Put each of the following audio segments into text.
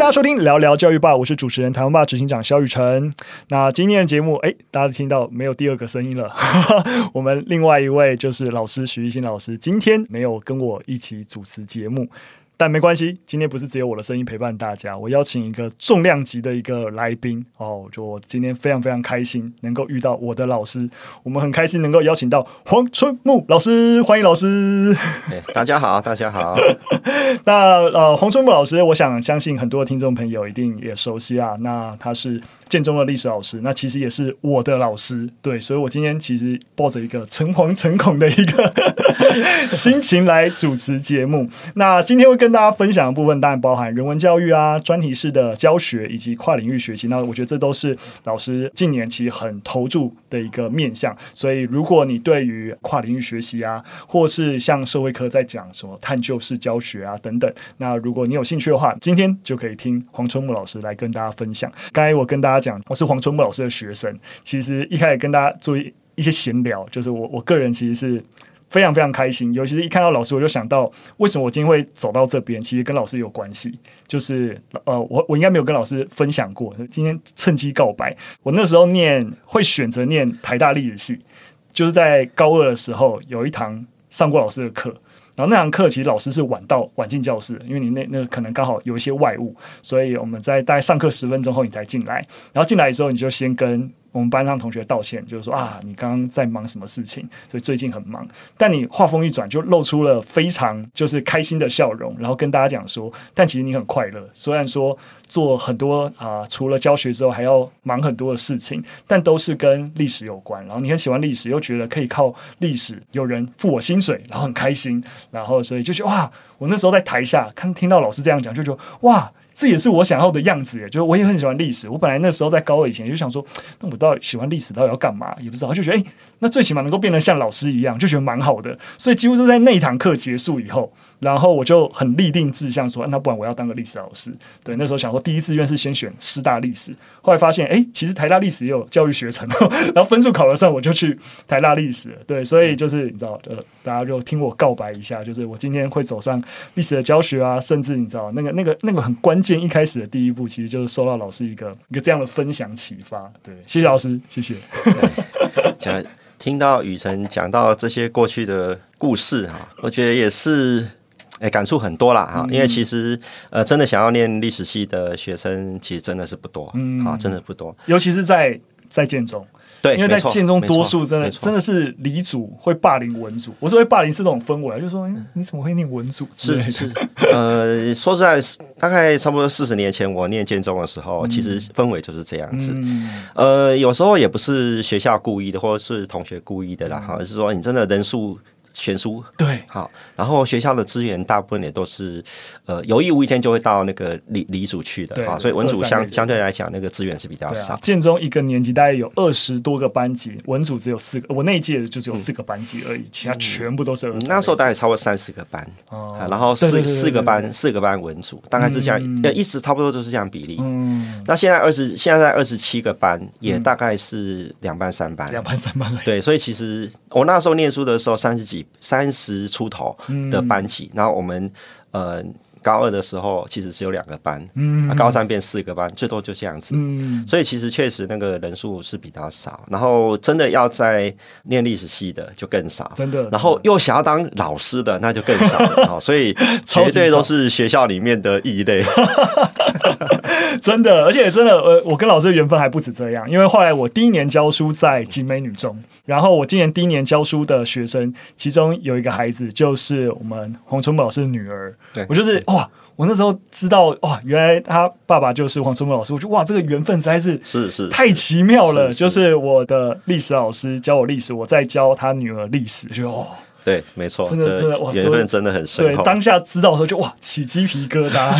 大家收听聊聊教育吧，我是主持人台湾吧执行长肖雨辰。那今天的节目，哎，大家听到没有第二个声音了？我们另外一位就是老师徐艺兴老师，今天没有跟我一起主持节目。但没关系，今天不是只有我的声音陪伴大家，我邀请一个重量级的一个来宾哦，就我今天非常非常开心能够遇到我的老师，我们很开心能够邀请到黄春木老师，欢迎老师。哎，大家好，大家好。那呃，黄春木老师，我想相信很多听众朋友一定也熟悉啊。那他是建中的历史老师，那其实也是我的老师，对，所以我今天其实抱着一个诚惶诚恐的一个 心情来主持节目。那今天会跟跟大家分享的部分当然包含人文教育啊、专题式的教学以及跨领域学习。那我觉得这都是老师近年其实很投注的一个面向。所以，如果你对于跨领域学习啊，或是像社会科在讲什么探究式教学啊等等，那如果你有兴趣的话，今天就可以听黄春木老师来跟大家分享。刚才我跟大家讲，我是黄春木老师的学生。其实一开始跟大家做一一些闲聊，就是我我个人其实是。非常非常开心，尤其是一看到老师，我就想到为什么我今天会走到这边，其实跟老师有关系。就是呃，我我应该没有跟老师分享过，今天趁机告白。我那时候念会选择念台大历史系，就是在高二的时候有一堂上过老师的课，然后那堂课其实老师是晚到晚进教室，因为你那那可能刚好有一些外务，所以我们在大概上课十分钟后你才进来，然后进来的时候你就先跟。我们班上同学道歉，就是说啊，你刚刚在忙什么事情？所以最近很忙。但你话锋一转，就露出了非常就是开心的笑容，然后跟大家讲说，但其实你很快乐。虽然说做很多啊、除了教学之后，还要忙很多的事情，但都是跟历史有关。然后你很喜欢历史，又觉得可以靠历史有人付我薪水，然后很开心。然后所以就觉得哇，我那时候在台下看听到老师这样讲，就觉得哇。这也是我想要的样子耶，就是我也很喜欢历史。我本来那时候在高二以前就想说，那我到底喜欢历史到底要干嘛？也不知道，就觉得诶，那最起码能够变得像老师一样，就觉得蛮好的。所以几乎是在那堂课结束以后。然后我就很立定志向说，那不然我要当个历史老师。对，那时候想说，第一志愿是先选师大历史，后来发现，哎，其实台大历史也有教育学程，然后分数考得上，我就去台大历史。对，所以就是你知道，呃，大家就听我告白一下，就是我今天会走上历史的教学啊，甚至你知道，那个那个那个很关键，一开始的第一步，其实就是受到老师一个一个这样的分享启发。对，谢谢老师，谢谢。讲听到雨辰讲到这些过去的故事哈，我觉得也是。哎，感触很多啦哈，因为其实呃，真的想要念历史系的学生，其实真的是不多，嗯，啊，真的不多，尤其是在在建中，对，因为在建中多数真的真的是理组会霸凌文组，我说会霸凌是那种氛围，就是说你怎么会念文组？是是，呃，说实在，大概差不多四十年前我念建中的时候，其实氛围就是这样子，呃，有时候也不是学校故意的，或者是同学故意的啦，哈，而是说你真的人数。悬殊对，好，然后学校的资源大部分也都是，呃，有意无意间就会到那个理理组去的，啊，所以文组相相对来讲那个资源是比较少。建中一个年级大概有二十多个班级，文组只有四个，我那一届就只有四个班级而已，其他全部都是。那时候大概超过三十个班，然后四四个班四个班文组，大概是这样，一直差不多都是这样比例。嗯，那现在二十现在在二十七个班，也大概是两班三班，两班三班。对，所以其实我那时候念书的时候三十几。三十出头的班级，嗯、然后我们呃高二的时候其实只有两个班，嗯，高三变四个班，最多就这样子，嗯，所以其实确实那个人数是比较少，然后真的要在念历史系的就更少，真的，然后又想要当老师的那就更少了，所以这些都是学校里面的异类。真的，而且真的，呃，我跟老师的缘分还不止这样，因为后来我第一年教书在景美女中，然后我今年第一年教书的学生，其中有一个孩子就是我们洪春宝老师的女儿，对我就是哇，我那时候知道哇，原来他爸爸就是黄春木老师，我觉得哇，这个缘分实在是是是太奇妙了，是是就是我的历史老师教我历史，我在教他女儿历史，就哇。对，没错，真的真的哇，缘分真的很深。对，当下知道的时候就哇，起鸡皮疙瘩。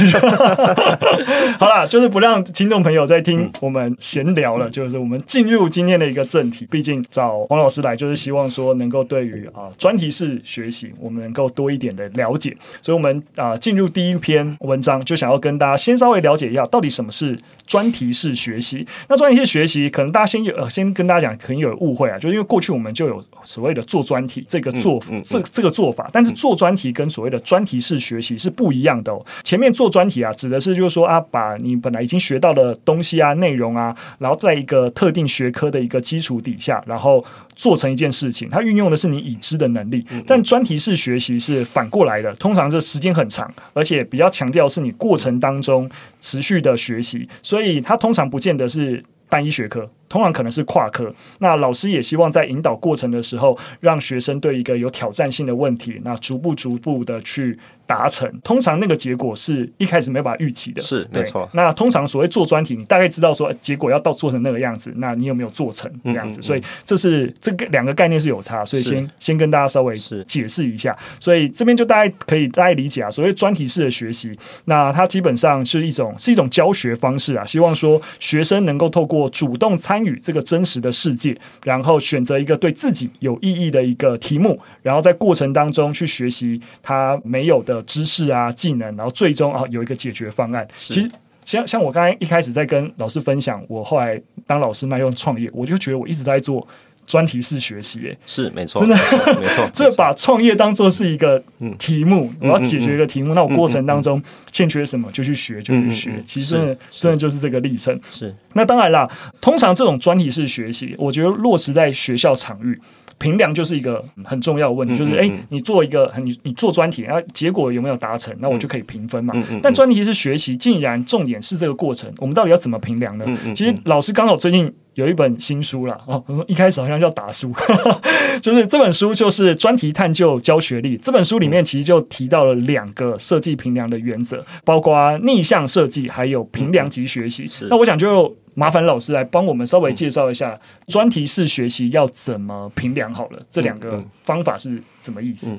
好啦，就是不让听众朋友再听我们闲聊了，嗯、就是我们进入今天的一个正题。毕竟找黄老师来，就是希望说能够对于啊专题式学习，我们能够多一点的了解。所以，我们啊进入第一篇文章，就想要跟大家先稍微了解一下，到底什么是专题式学习。那专题式学习，可能大家先有呃先跟大家讲，可能有误会啊，就是因为过去我们就有所谓的做专题这个做法。这这个做法。但是做专题跟所谓的专题式学习是不一样的哦。前面做专题啊，指的是就是说啊，把你本来已经学到的东西啊、内容啊，然后在一个特定学科的一个基础底下，然后做成一件事情。它运用的是你已知的能力。但专题式学习是反过来的，通常这时间很长，而且比较强调是你过程当中持续的学习，所以所以它通常不见得是单一学科。通常可能是跨科，那老师也希望在引导过程的时候，让学生对一个有挑战性的问题，那逐步逐步的去达成。通常那个结果是一开始没办法预期的，是没错。那通常所谓做专题，你大概知道说结果要到做成那个样子，那你有没有做成这样子？嗯嗯嗯，所以这是这个两个概念是有差，所以先先跟大家稍微解释一下。所以这边就大家可以大概理解啊，所谓专题式的学习，那它基本上是一种是一种教学方式啊，希望说学生能够透过主动参与这个真实的世界，然后选择一个对自己有意义的一个题目，然后在过程当中去学习他没有的知识啊、技能，然后最终啊有一个解决方案。其实像像我刚才一开始在跟老师分享，我后来当老师卖用创业，我就觉得我一直在做。专题式学习，哎，是没错，真的没错。这把创业当做是一个题目，我要解决一个题目，那我过程当中欠缺什么就去学，就去学。其实真的真的就是这个历程。是，那当然啦，通常这种专题式学习，我觉得落实在学校场域，评量就是一个很重要的问题。就是，哎，你做一个，你你做专题，然后结果有没有达成，那我就可以评分嘛。但专题是学习，竟然重点是这个过程，我们到底要怎么评量呢？其实老师刚好最近。有一本新书了哦，一开始好像叫打书，就是这本书就是专题探究教学力。这本书里面其实就提到了两个设计评量的原则，包括逆向设计还有评量级学习。那我想就麻烦老师来帮我们稍微介绍一下专题式学习要怎么评量好了，这两个方法是什么意思？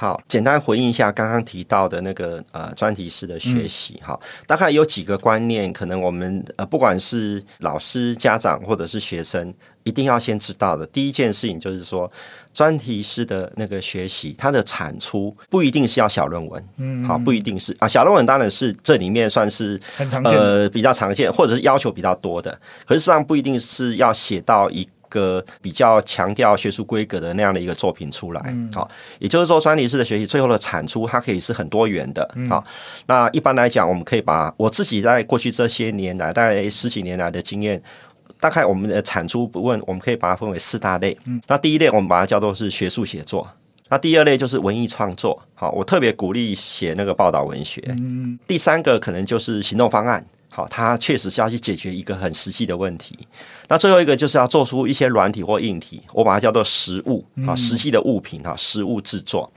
好，简单回应一下刚刚提到的那个呃专题式的学习。哈、嗯，大概有几个观念，可能我们呃不管是老师、家长或者是学生，一定要先知道的。第一件事情就是说，专题式的那个学习，它的产出不一定是要小论文。嗯，好，不一定是啊，小论文当然是这里面算是很常见，呃比较常见，或者是要求比较多的。可是实际上不一定是要写到一。个比较强调学术规格的那样的一个作品出来，好，也就是说专题式的学习最后的产出它可以是很多元的，好，那一般来讲，我们可以把我自己在过去这些年来，大概十几年来的经验，大概我们的产出不问，我们可以把它分为四大类。那第一类我们把它叫做是学术写作，那第二类就是文艺创作，好，我特别鼓励写那个报道文学。第三个可能就是行动方案。好，它确实是要去解决一个很实际的问题。那最后一个就是要做出一些软体或硬体，我把它叫做实物啊，实际的物品哈，实物制作。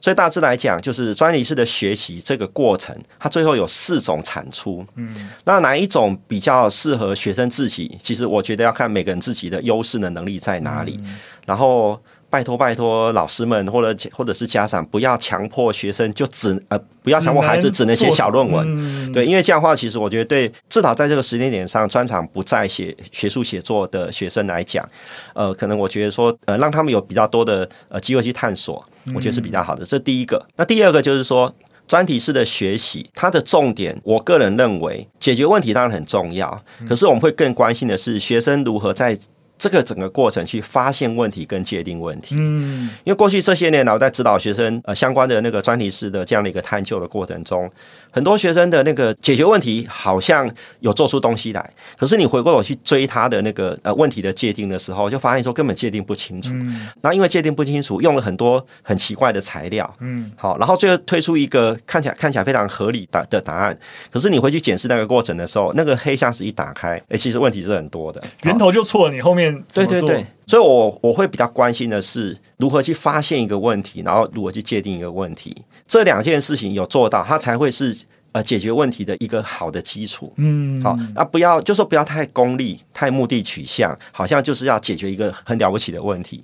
所以大致来讲，就是专利式的学习这个过程，它最后有四种产出。嗯，那哪一种比较适合学生自己？其实我觉得要看每个人自己的优势的能力在哪里，然后。拜托拜托，老师们或者或者是家长，不要强迫学生就只呃，不要强迫孩子只能写小论文。嗯、对，因为这样的话，其实我觉得对至少在这个时间点上，专长不在写学术写作的学生来讲，呃，可能我觉得说呃，让他们有比较多的呃机会去探索，我觉得是比较好的。这第一个。那第二个就是说，专题式的学习，它的重点，我个人认为解决问题当然很重要，可是我们会更关心的是学生如何在。这个整个过程去发现问题跟界定问题，嗯，因为过去这些年，我在指导学生呃相关的那个专题式的这样的一个探究的过程中，很多学生的那个解决问题好像有做出东西来，可是你回过头去追他的那个呃问题的界定的时候，就发现说根本界定不清楚。嗯，那因为界定不清楚，用了很多很奇怪的材料，嗯，好，然后最后推出一个看起来看起来非常合理的的答案，可是你回去检视那个过程的时候，那个黑箱子一打开，哎，其实问题是很多的，源头就错了，你后面。对对对，所以我我会比较关心的是如何去发现一个问题，然后如何去界定一个问题，这两件事情有做到，它才会是呃解决问题的一个好的基础。嗯，好，那不要就说不要太功利、太目的取向，好像就是要解决一个很了不起的问题，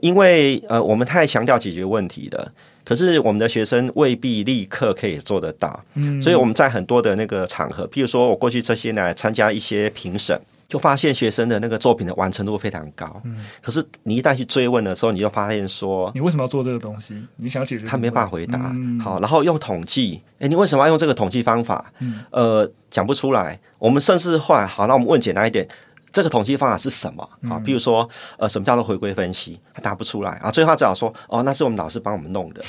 因为呃我们太强调解决问题了，可是我们的学生未必立刻可以做得到。嗯，所以我们在很多的那个场合，譬如说我过去这些年参加一些评审。就发现学生的那个作品的完成度非常高，嗯，可是你一旦去追问的时候，你就发现说，你为什么要做这个东西？你想解决？他没办法回答。嗯、好，然后用统计，哎，你为什么要用这个统计方法？嗯，呃，讲不出来。我们甚至后来，好，那我们问简单一点，这个统计方法是什么啊？比如说，呃，什么叫做回归分析？他答不出来啊，最后他只好说，哦，那是我们老师帮我们弄的。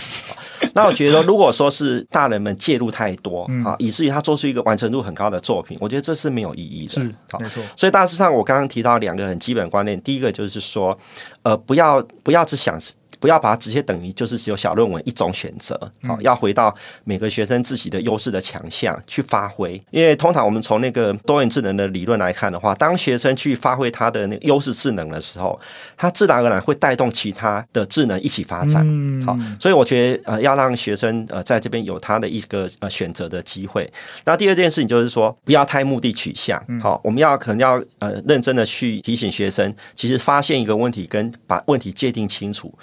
那我觉得，如果说是大人们介入太多啊，以至于他做出一个完成度很高的作品，我觉得这是没有意义的。是，没错。所以大致上，我刚刚提到两个很基本观念，第一个就是说，呃，不要不要只想。不要把它直接等于就是只有小论文一种选择，好，要回到每个学生自己的优势的强项去发挥。因为通常我们从那个多元智能的理论来看的话，当学生去发挥他的那个优势智能的时候，他自然而然会带动其他的智能一起发展。好，所以我觉得呃要让学生呃在这边有他的一个呃选择的机会。那第二件事情就是说，不要太目的取向。好，我们要可能要呃认真的去提醒学生，其实发现一个问题跟把问题界定清楚。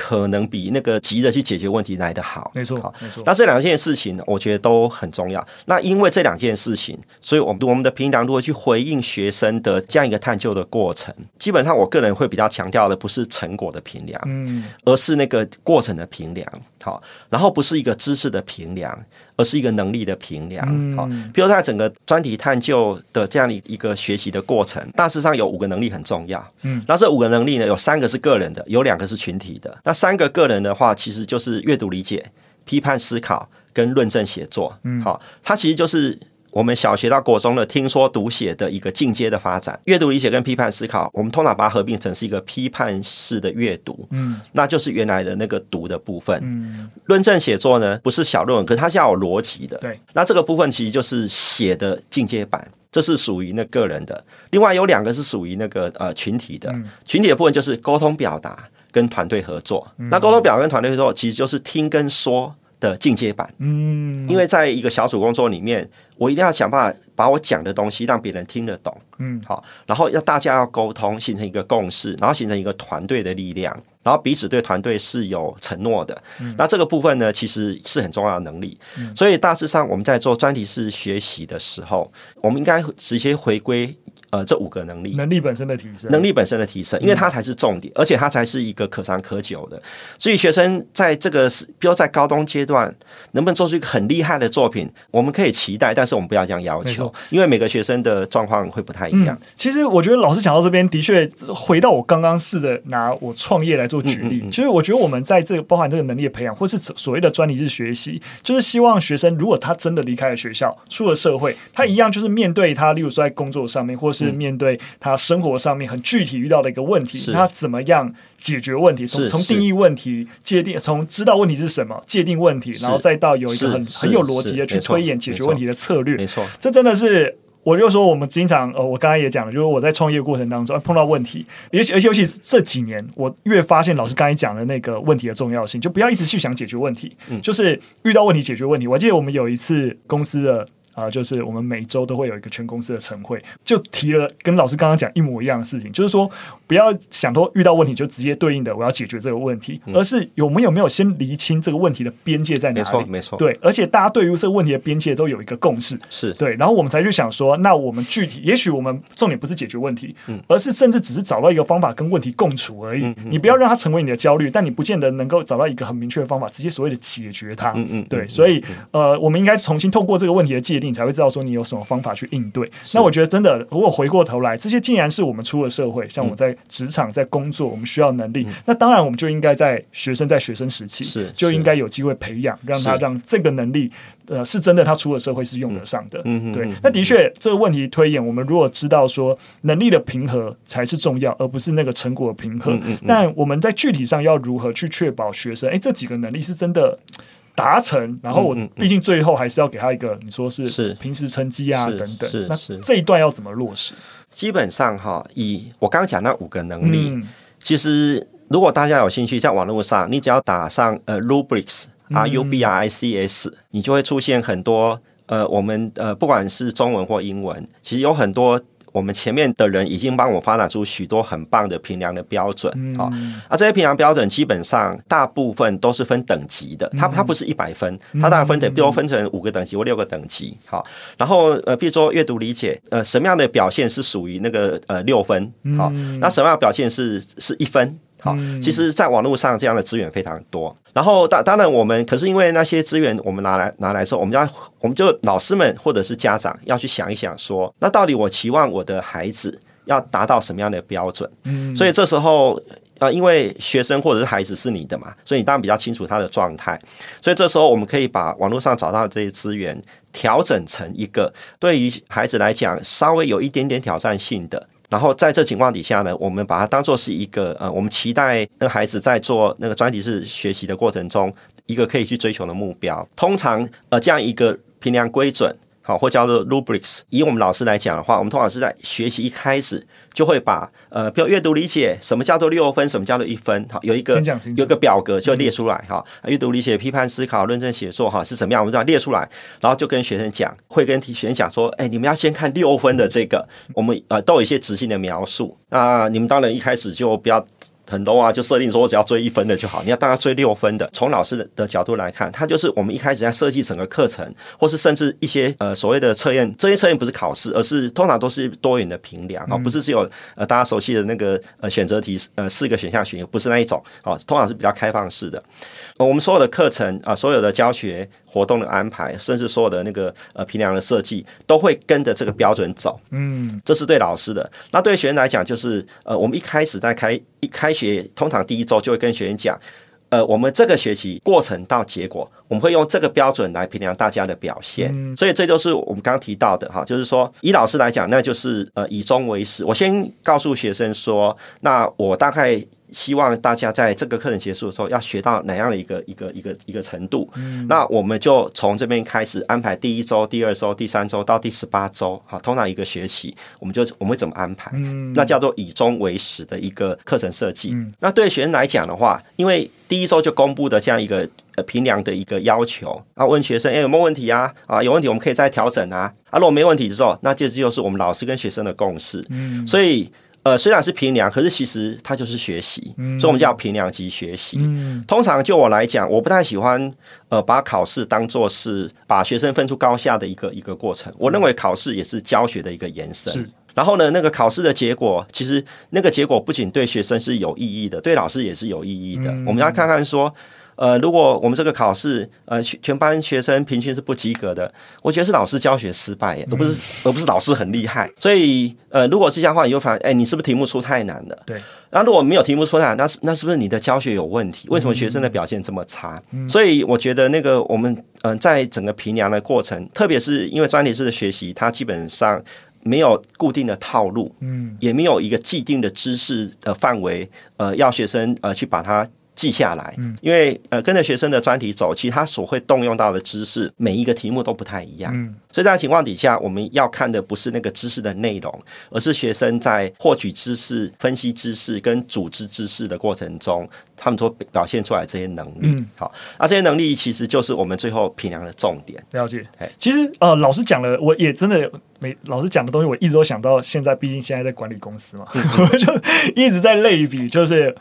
可能比那个急着去解决问题来得好，没错，没错。那这两件事情，我觉得都很重要。那因为这两件事情，所以我们我们的评量如何去回应学生的这样一个探究的过程，基本上我个人会比较强调的不是成果的评量，嗯，而是那个过程的评量。好，然后不是一个知识的评量，而是一个能力的评量。好，比如在整个专题探究的这样的一个学习的过程，大致上有五个能力很重要。嗯，那这五个能力呢，有三个是个人的，有两个是群体的。那三个个人的话，其实就是阅读理解、批判思考跟论证写作。嗯，好，它其实就是。我们小学到国中的听说读写的一个进阶的发展，阅读理解跟批判思考，我们通常把它合并成是一个批判式的阅读，嗯，那就是原来的那个读的部分。嗯，论证写作呢，不是小论文，可是它是要有逻辑的。对，那这个部分其实就是写的进阶版，这是属于那个人的。另外有两个是属于那个呃群体的，群体的部分就是沟通表达跟团队合作。那沟通表达跟团队合作其实就是听跟说的进阶版。嗯，因为在一个小组工作里面。我一定要想办法把我讲的东西让别人听得懂，嗯，好，然后要大家要沟通，形成一个共识，然后形成一个团队的力量，然后彼此对团队是有承诺的。嗯，那这个部分呢，其实是很重要的能力。嗯，所以大致上我们在做专题式学习的时候，我们应该直接回归。呃，这五个能力，能力本身的提升，能力本身的提升，因为它才是重点，嗯、而且它才是一个可长可久的。所以学生在这个，比如在高中阶段，能不能做出一个很厉害的作品，我们可以期待，但是我们不要这样要求，因为每个学生的状况会不太一样。嗯、其实我觉得老师讲到这边，的确回到我刚刚试着拿我创业来做举例，所以、嗯嗯嗯、我觉得我们在这个包含这个能力的培养，或是所谓的专题式学习，就是希望学生如果他真的离开了学校，出了社会，他一样就是面对他，例如说在工作上面，或是面对他生活上面很具体遇到的一个问题，他怎么样解决问题？从从定义问题、界定，从知道问题是什么、界定问题，然后再到有一个很很有逻辑的去推演解决问题的策略。没错，这真的是我就说我们经常呃，我刚才也讲了，就是我在创业过程当中碰到问题，尤其而且尤其是这几年，我越发现老师刚才讲的那个问题的重要性，就不要一直去想解决问题，就是遇到问题解决问题。我记得我们有一次公司的。啊，就是我们每周都会有一个全公司的晨会，就提了跟老师刚刚讲一模一样的事情，就是说不要想说遇到问题就直接对应的我要解决这个问题，而是我们有没有先厘清这个问题的边界在哪里？没错，没错。对，而且大家对于这个问题的边界都有一个共识，是对，然后我们才去想说，那我们具体，也许我们重点不是解决问题，而是甚至只是找到一个方法跟问题共处而已。你不要让它成为你的焦虑，但你不见得能够找到一个很明确的方法，直接所谓的解决它。嗯嗯，对，所以呃，我们应该重新透过这个问题的界定。你才会知道说你有什么方法去应对。那我觉得真的，如果回过头来，这些竟然是我们出了社会，像我在职场在工作，我们需要能力，嗯、那当然我们就应该在学生在学生时期，是就应该有机会培养，让他让这个能力，呃，是真的他出了社会是用得上的。嗯对。那的确，这个问题推演，我们如果知道说能力的平和才是重要，而不是那个成果的平和。嗯、但我们在具体上要如何去确保学生，哎，这几个能力是真的。达成，然后我毕竟最后还是要给他一个，你说是平时成绩啊等等，是是，那这一段要怎么落实？基本上哈，以我刚刚讲那五个能力，嗯、其实如果大家有兴趣，在网络上，你只要打上呃 rubrics r u b r i c s，你就会出现很多呃，我们呃，不管是中文或英文，其实有很多。我们前面的人已经帮我发展出许多很棒的评量的标准，啊、嗯，啊，这些评量标准基本上大部分都是分等级的，它它不是一百分，它大概分等，比如分成五个等级或六个等级，好，然后呃，比如说阅读理解，呃，什么样的表现是属于那个呃六分，好，那什么样的表现是是一分？好，其实，在网络上这样的资源非常多。然后，当当然，我们可是因为那些资源，我们拿来拿来之后，我们要，我们就老师们或者是家长要去想一想，说，那到底我期望我的孩子要达到什么样的标准。嗯，所以这时候。啊，因为学生或者是孩子是你的嘛，所以你当然比较清楚他的状态。所以这时候我们可以把网络上找到的这些资源调整成一个对于孩子来讲稍微有一点点挑战性的。然后在这情况底下呢，我们把它当做是一个呃，我们期待那个孩子在做那个专题式学习的过程中一个可以去追求的目标。通常呃，这样一个评量规准。好，或叫做 rubrics。以我们老师来讲的话，我们通常是在学习一开始就会把呃，比如阅读理解，什么叫做六分，什么叫做一分，好，有一个有一个表格就列出来哈。阅读理解、批判思考、论证写作哈是怎么样，我们就要列出来，然后就跟学生讲，会跟学生讲说，哎，你们要先看六分的这个，我们呃都有一些直性的描述。那你们当然一开始就不要。很多啊，就设定说我只要追一分的就好。你要大概追六分的。从老师的的角度来看，它就是我们一开始在设计整个课程，或是甚至一些呃所谓的测验，这些测验不是考试，而是通常都是多元的评量啊，不是只有呃大家熟悉的那个呃选择题呃四个选项选，不是那一种啊，通常是比较开放式的。我们所有的课程啊，所有的教学活动的安排，甚至所有的那个呃评量的设计，都会跟着这个标准走。嗯，这是对老师的。那对学生来讲，就是呃我们一开始在开一开学，通常第一周就会跟学生讲，呃，我们这个学期过程到结果，我们会用这个标准来评量大家的表现。嗯，所以这就是我们刚刚提到的哈，就是说以老师来讲，那就是呃以终为始。我先告诉学生说，那我大概。希望大家在这个课程结束的时候要学到哪样的一个一个一个一个程度？嗯，那我们就从这边开始安排第一周、第二周、第三周到第十八周，好，通常一个学期，我们就我们会怎么安排？嗯，那叫做以终为始的一个课程设计。嗯，那对学生来讲的话，因为第一周就公布的这样一个呃评量的一个要求，啊，问学生哎有没有问题啊？啊，有问题我们可以再调整啊。啊，如果没问题的时候，那这就是我们老师跟学生的共识。嗯，所以。呃，虽然是评量，可是其实它就是学习，嗯、所以我们叫评量及学习。嗯、通常就我来讲，我不太喜欢呃把考试当做是把学生分出高下的一个一个过程。我认为考试也是教学的一个延伸。然后呢，那个考试的结果，其实那个结果不仅对学生是有意义的，对老师也是有意义的。嗯、我们要看看说。呃，如果我们这个考试，呃，全班学生平均是不及格的，我觉得是老师教学失败耶，而不是、嗯、而不是老师很厉害。所以，呃，如果是这样的话，你就发现，哎，你是不是题目出太难了？对。那如果没有题目出太难，那是那是不是你的教学有问题？为什么学生的表现这么差？嗯、所以我觉得那个我们，嗯、呃，在整个评量的过程，特别是因为专题式的学习，它基本上没有固定的套路，嗯，也没有一个既定的知识的范围，呃，要学生呃去把它。记下来，嗯因为呃跟着学生的专题走，其实他所会动用到的知识，每一个题目都不太一样。嗯，所以在情况底下，我们要看的不是那个知识的内容，而是学生在获取知识、分析知识跟组织知识的过程中，他们所表现出来这些能力。嗯，好，那这些能力其实就是我们最后评量的重点。了解。其实呃，老师讲了，我也真的每老师讲的东西，我一直都想到现在，毕竟现在在管理公司嘛，我、嗯、就一直在类比，就是。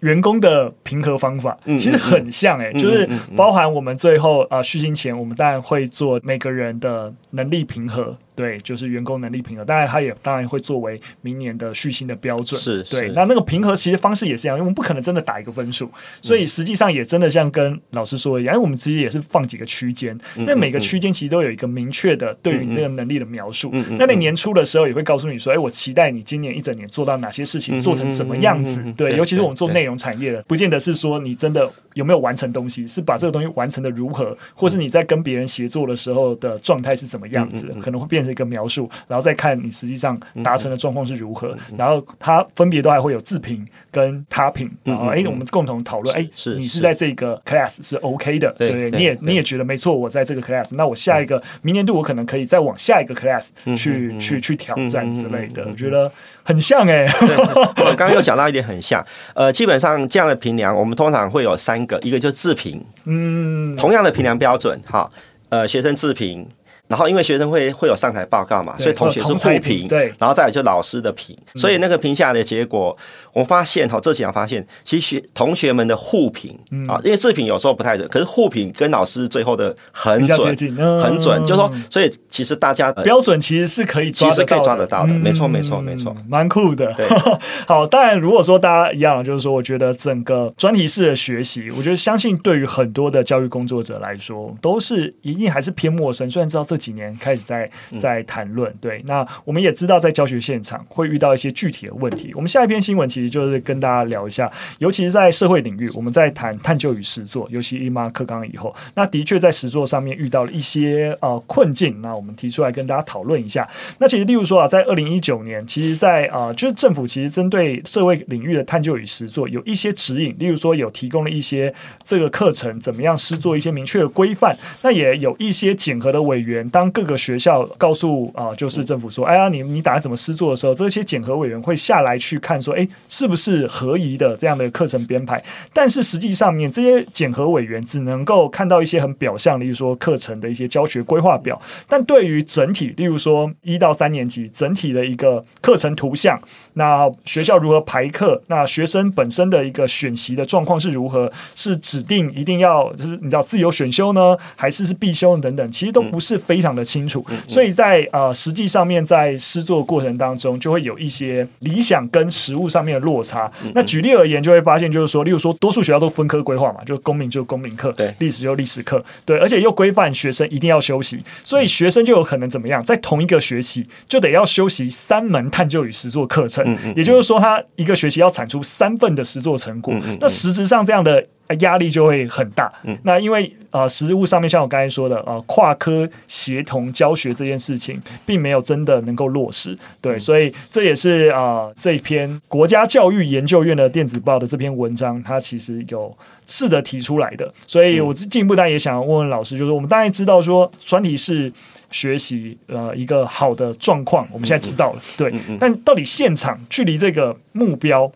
员工的平和方法其实很像诶，就是包含我们最后啊续薪前，我们当然会做每个人的能力评核。对，就是员工能力评核，当然他也当然会作为明年的续薪的标准。是，对。那那个评核其实方式也是一样，因为我们不可能真的打一个分数，所以实际上也真的像跟老师说一样，因为我们其实也是放几个区间，那每个区间其实都有一个明确的对于你那个能力的描述。那那年初的时候也会告诉你说，哎，我期待你今年一整年做到哪些事情，做成什么样子。对，尤其是我们做内容产业的，不见得是说你真的有没有完成东西，是把这个东西完成的如何，或是你在跟别人协作的时候的状态是怎么样子，可能会变成一个描述。然后再看你实际上达成的状况是如何，然后它分别都还会有自评跟他评，然后哎，我们共同讨论，哎，是你是在这个 class 是 OK 的，对，你也你也觉得没错，我在这个 class，那我下一个明年度我可能可以再往下一个 class 去去去挑战之类的，我觉得很像哎。我刚刚又讲到一点很像，呃，基本上这样的评量，我们通常会有三个，一个就是自评，嗯，同样的评量标准，哈，呃，学生自评。然后，因为学生会会有上台报告嘛，所以同学是互评，对，然后再来就老师的评，所以那个评下来的结果，我发现哈，这几样发现，其实同学们的互评啊，因为自评有时候不太准，可是互评跟老师最后的很准，很准，就是说，所以其实大家标准其实是可以抓得到，可以抓得到的，没错，没错，没错，蛮酷的。好，当然，如果说大家一样，就是说，我觉得整个专题式的学习，我觉得相信对于很多的教育工作者来说，都是一定还是偏陌生，虽然知道。这几年开始在在谈论。对，那我们也知道在教学现场会遇到一些具体的问题。我们下一篇新闻其实就是跟大家聊一下，尤其是在社会领域，我们在谈探究与实作，尤其 Emma 课纲以后，那的确在实作上面遇到了一些呃困境。那我们提出来跟大家讨论一下。那其实例如说啊，在二零一九年，其实在啊、就是政府其实针对社会领域的探究与实作有一些指引，例如说有提供了一些这个课程怎么样实作一些明确的规范。那也有一些检核的委员，当各个学校告诉啊、就是政府说，哎呀，你你打算怎么实作的时候，这些检核委员会下来去看说，哎，是不是合宜的这样的课程编排？但是实际上面，这些检核委员只能够看到一些很表象，例如说课程的一些教学规划表，但对于整体，例如说一到三年级整体的一个课程图像，那学校如何排课，那学生本身的一个选习的状况是如何，是指定一定要就是你知道自由选修呢，还是是必修等等，其实都不是非常的清楚，所以在呃实际上面在师作过程当中，就会有一些理想跟实务上面的落差。那举例而言，就会发现就是说，例如说多数学校都分科规划嘛，就公民就公民课，对，历史就历史课，对，而且又规范学生一定要休息，所以学生就有可能怎么样，在同一个学期就得要休息三门探究与实作课程，也就是说，他一个学期要产出三份的实作成果。那实质上这样的。压力就会很大。嗯，那因为呃，实物上面像我刚才说的，呃，跨科协同教学这件事情，并没有真的能够落实。对，所以这也是啊、呃，这一篇国家教育研究院的电子报的这篇文章，它其实有试着提出来的。所以我进一步当然也想要问问老师，就是我们当然知道说专题是学习呃一个好的状况，我们现在知道了，对。但到底现场距离这个目标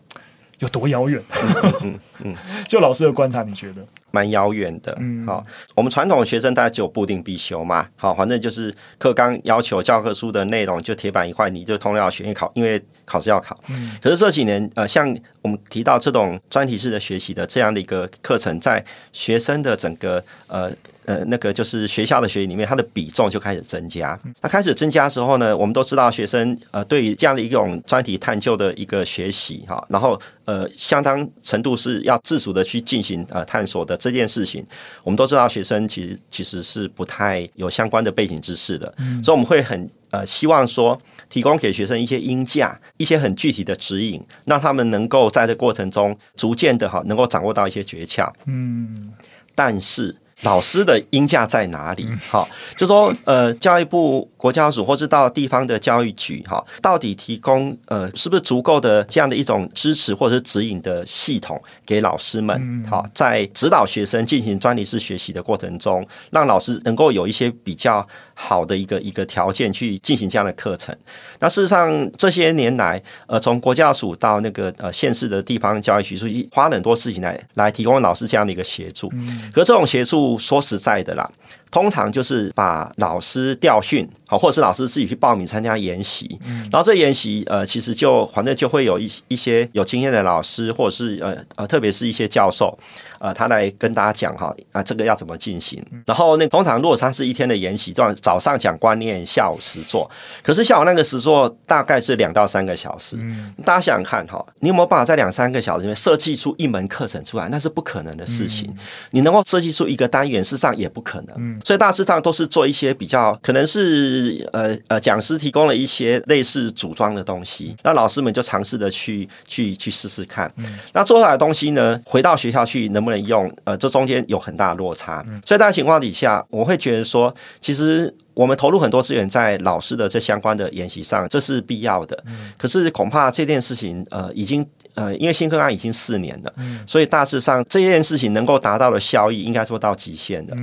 有多遥远？嗯嗯嗯，就老师的观察，你觉得？蛮遥远的。嗯，好，我们传统学生大概只有固定必修嘛，好，反正就是课纲要求教科书的内容就铁板一块，你就通常要学，业考，因为考试要考。嗯，可是这几年，呃，像我们提到这种专题式的学习的这样的一个课程，在学生的整个呃。呃，那个就是学校的学习里面，它的比重就开始增加。那开始增加之后呢，我们都知道学生呃，对于这样的一种专题探究的一个学习哈，然后呃，相当程度是要自主的去进行呃探索的这件事情，我们都知道学生其实其实是不太有相关的背景知识的，嗯，所以我们会很呃希望说提供给学生一些音架，一些很具体的指引，让他们能够在这过程中逐渐的哈，能够掌握到一些诀窍。嗯，但是。老师的音价在哪里？好，就说呃，教育部、国家署或是到地方的教育局，哈，到底提供呃是不是足够的这样的一种支持或者是指引的系统给老师们？好，在指导学生进行专利式学习的过程中，让老师能够有一些比较好的一个一个条件去进行这样的课程。那事实上这些年来，呃，从国家署到那个呃县市的地方教育局，所以花了很多事情来来提供老师这样的一个协助。可这种协助。说实在的啦，通常就是把老师调训，好，或者是老师自己去报名参加研习，然后这研习呃，其实就反正就会有一一些有经验的老师，或者是呃呃，特别是一些教授。呃，他来跟大家讲哈，啊，这个要怎么进行？然后那通常如果他是一天的研习，这样早上讲观念，下午实作。可是下午那个实作大概是两到三个小时。嗯，大家想想看哈，你有没有办法在两三个小时里面设计出一门课程出来？那是不可能的事情。你能够设计出一个单元，事实上也不可能。嗯，所以大致上都是做一些比较，可能是呃呃讲师提供了一些类似组装的东西，那老师们就尝试的去去去试试看。嗯，那做出来的东西呢，回到学校去能不能？用呃，这中间有很大的落差，所以大情况底下，我会觉得说，其实我们投入很多资源在老师的这相关的研习上，这是必要的。可是恐怕这件事情，呃，已经呃，因为新课纲已经四年了，所以大致上这件事情能够达到的效益，应该做到极限的。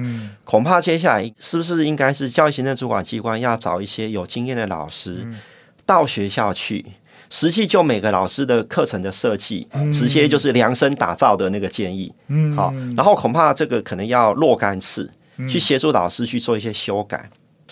恐怕接下来是不是应该是教育行政主管机关要找一些有经验的老师到学校去？实际就每个老师的课程的设计，直接就是量身打造的那个建议。嗯，好，然后恐怕这个可能要若干次去协助老师去做一些修改。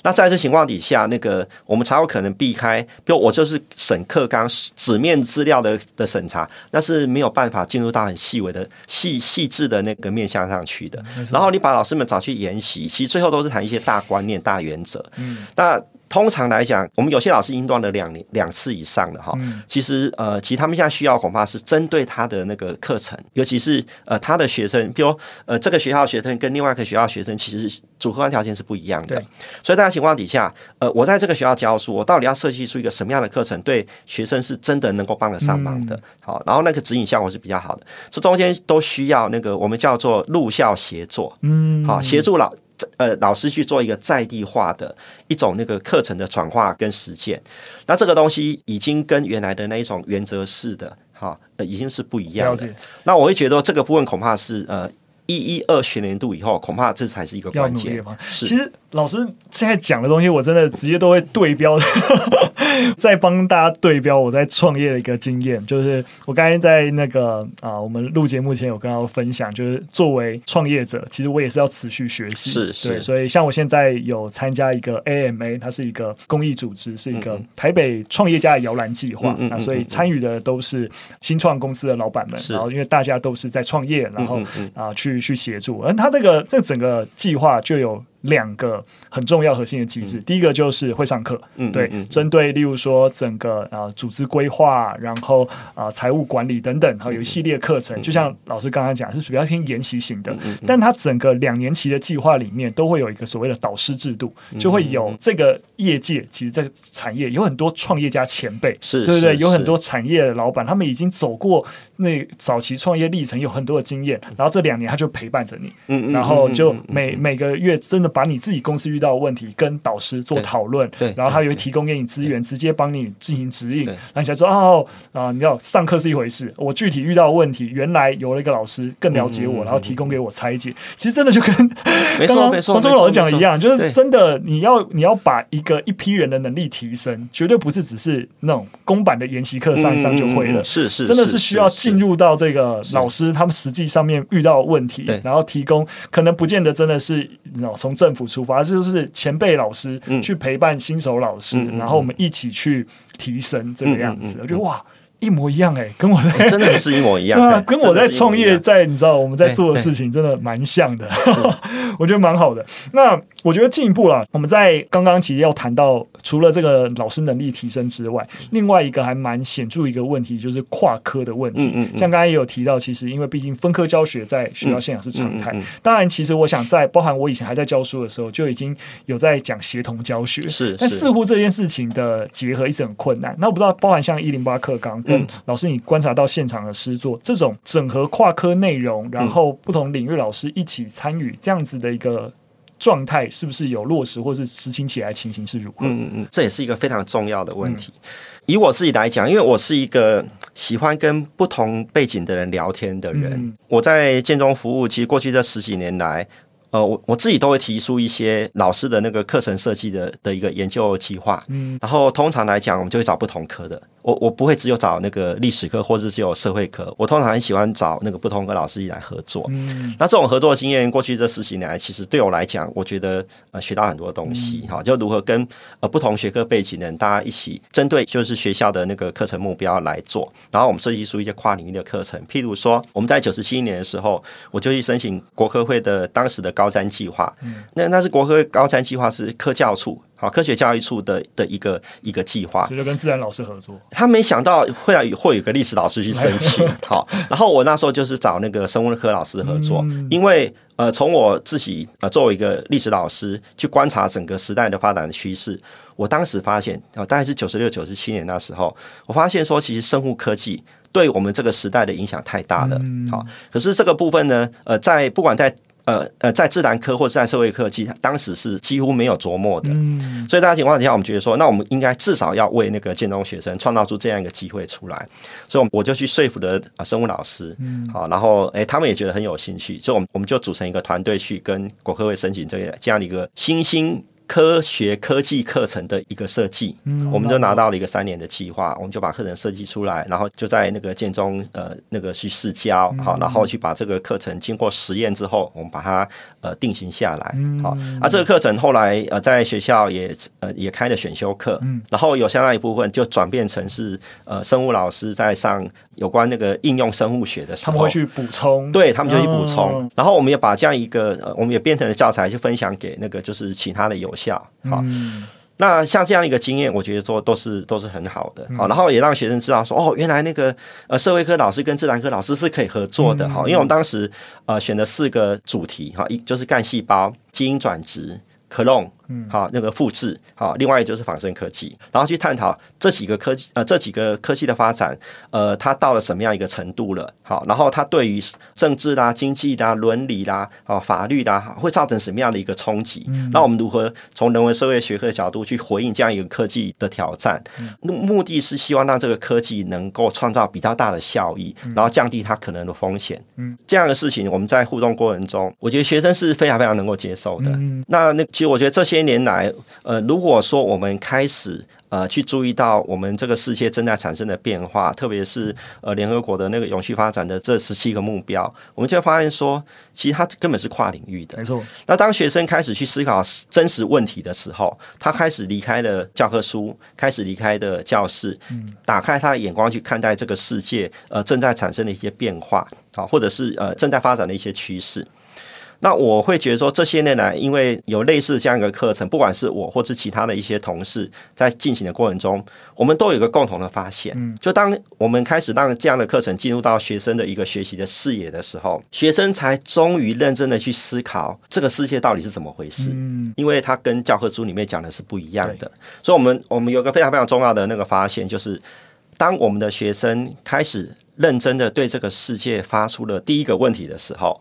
那在这情况底下，那个我们才有可能避开，比如我就是审课纲纸面资料的的审查，那是没有办法进入到很细微的细细致的那个面向上去的。然后你把老师们找去研习，其实最后都是谈一些大观念、大原则。嗯，那。通常来讲，我们有些老师已经断了两年两次以上了哈。嗯、其实呃，其实他们现在需要恐怕是针对他的那个课程，尤其是呃他的学生，比如呃这个学校的学生跟另外一个学校的学生，其实主客观条件是不一样的。对所以，在情况底下，呃，我在这个学校教书，我到底要设计出一个什么样的课程，对学生是真的能够帮得上忙的。嗯、好，然后那个指引效果是比较好的。这中间都需要那个我们叫做入校协作，嗯，好，协助老。呃，老师去做一个在地化的一种那个课程的转化跟实践，那这个东西已经跟原来的那一种原则式的哈，呃，已经是不一样的。了。那我会觉得这个部分恐怕是呃一一二学年度以后，恐怕这才是一个关键。是。其实老师现在讲的东西，我真的直接都会对标的。再帮大家对标我在创业的一个经验，就是我刚才在那个啊、呃，我们录节目前有跟大家分享，就是作为创业者，其实我也是要持续学习，是是，对，所以像我现在有参加一个 AMA，它是一个公益组织，是一个台北创业家的摇篮计划，嗯嗯嗯、啊，所以参与的都是新创公司的老板们，然后因为大家都是在创业，然后、啊去去协助，而他这个这整个计划就有。两个很重要核心的机制，嗯、第一个就是会上课，嗯、对，嗯、针对例如说整个啊、呃、组织规划，然后啊、呃、财务管理等等，还有一系列课程，嗯、就像老师刚刚讲，是比较偏研习型的。嗯、但它整个两年期的计划里面，都会有一个所谓的导师制度，就会有这个业界，其实这个产业有很多创业家前辈，是对不对？有很多产业的老板，他们已经走过那早期创业历程，有很多的经验，然后这两年他就陪伴着你，嗯、然后就每每个月真的。把你自己公司遇到的问题跟导师做讨论，对，然后他也会提供给你资源，直接帮你进行指引，然后你才说哦啊，你要上课是一回事，我具体遇到的问题，原来有了一个老师更了解我，然后提供给我拆解。其实真的就跟刚刚黄忠老师讲的一样，就是真的你要你要把一个一批人的能力提升，绝对不是只是那种公版的研习课上一上就会了，是是，真的是需要进入到这个老师他们实际上面遇到的问题，然后提供，可能不见得真的是从这。政府出发，这就是前辈老师去陪伴新手老师，嗯、然后我们一起去提升这个样子。我觉得哇。一模一样哎、欸，跟我在、欸、真的是一模一样，对啊，跟我在创业，在你知道我们在做的事情，真的蛮像的，我觉得蛮好的。那我觉得进一步了，我们在刚刚其实要谈到，除了这个老师能力提升之外，另外一个还蛮显著一个问题，就是跨科的问题。嗯嗯嗯、像刚才也有提到，其实因为毕竟分科教学在学校现场是常态。嗯当然，其实我想在包含我以前还在教书的时候，就已经有在讲协同教学。是，是但似乎这件事情的结合一直很困难。那我不知道，包含像一零八课纲。嗯，老师，你观察到现场的师作，这种整合跨科内容，然后不同领域老师一起参与这样子的一个状态，是不是有落实，或是实行起来情形是如何？嗯嗯嗯，这也是一个非常重要的问题。嗯、以我自己来讲，因为我是一个喜欢跟不同背景的人聊天的人，嗯、我在建中服务，其实过去这十几年来。呃，我我自己都会提出一些老师的那个课程设计的的一个研究计划，嗯，然后通常来讲，我们就会找不同科的，我我不会只有找那个历史课或者只有社会课，我通常很喜欢找那个不同科老师一起来合作，嗯，那这种合作的经验，过去这十几年来，其实对我来讲，我觉得呃学到很多东西，哈、嗯，就如何跟呃不同学科背景的人大家一起针对就是学校的那个课程目标来做，然后我们设计出一些跨领域的课程，譬如说我们在九十七年的时候，我就去申请国科会的当时的高。三计划，那那是国科高三计划是科教处好科学教育处的的一个一个计划，所以就跟自然老师合作。他没想到会来会有个历史老师去申请，好，然后我那时候就是找那个生物科老师合作，嗯、因为呃，从我自己呃作为一个历史老师去观察整个时代的发展的趋势，我当时发现啊，大概是九十六九十七年那时候，我发现说其实生物科技对我们这个时代的影响太大了，好，可是这个部分呢，呃，在不管在呃呃，在自然科或者在社会科技，当时是几乎没有琢磨的。嗯，所以大家情况底下，我们觉得说，那我们应该至少要为那个建中学生创造出这样一个机会出来。所以，我就去说服的啊生物老师，嗯，好，然后哎，他们也觉得很有兴趣，所以我们我们就组成一个团队去跟国科会申请这个这样的一个新兴。科学科技课程的一个设计，嗯，我们就拿到了一个三年的计划，我们就把课程设计出来，然后就在那个建中呃那个去试教，好，然后去把这个课程经过实验之后，我们把它呃定型下来，好，啊，这个课程后来呃在学校也呃也开了选修课，嗯，然后有相当一部分就转变成是呃生物老师在上有关那个应用生物学的时候，他们会去补充，对他们就去补充，然后我们也把这样一个呃我们也编成了教材，就分享给那个就是其他的有。效好，那像这样一个经验，我觉得说都是都是很好的，好，然后也让学生知道说，哦，原来那个呃社会科老师跟自然科老师是可以合作的，哈，因为我们当时呃选了四个主题，哈，一就是干细胞、基因转殖、clone。嗯，好，那个复制，好，另外就是仿生科技，然后去探讨这几个科技，呃，这几个科技的发展，呃，它到了什么样一个程度了？好，然后它对于政治啦、经济啦、伦理啦、啊法律啦，会造成什么样的一个冲击？那我们如何从人文社会学科的角度去回应这样一个科技的挑战？那目的是希望让这个科技能够创造比较大的效益，然后降低它可能的风险。嗯，这样的事情我们在互动过程中，我觉得学生是非常非常能够接受的。嗯那那其实我觉得这些。些年来，呃，如果说我们开始呃去注意到我们这个世界正在产生的变化，特别是呃联合国的那个永续发展的这十七个目标，我们就会发现说，其实它根本是跨领域的。没错。那当学生开始去思考真实问题的时候，他开始离开了教科书，开始离开的教室，打开他的眼光去看待这个世界，呃，正在产生的一些变化啊，或者是呃正在发展的一些趋势。那我会觉得说，这些年来，因为有类似这样一个课程，不管是我或是其他的一些同事在进行的过程中，我们都有一个共同的发现。嗯，就当我们开始让这样的课程进入到学生的一个学习的视野的时候，学生才终于认真的去思考这个世界到底是怎么回事。嗯，因为它跟教科书里面讲的是不一样的，所以我们我们有个非常非常重要的那个发现，就是当我们的学生开始认真的对这个世界发出了第一个问题的时候。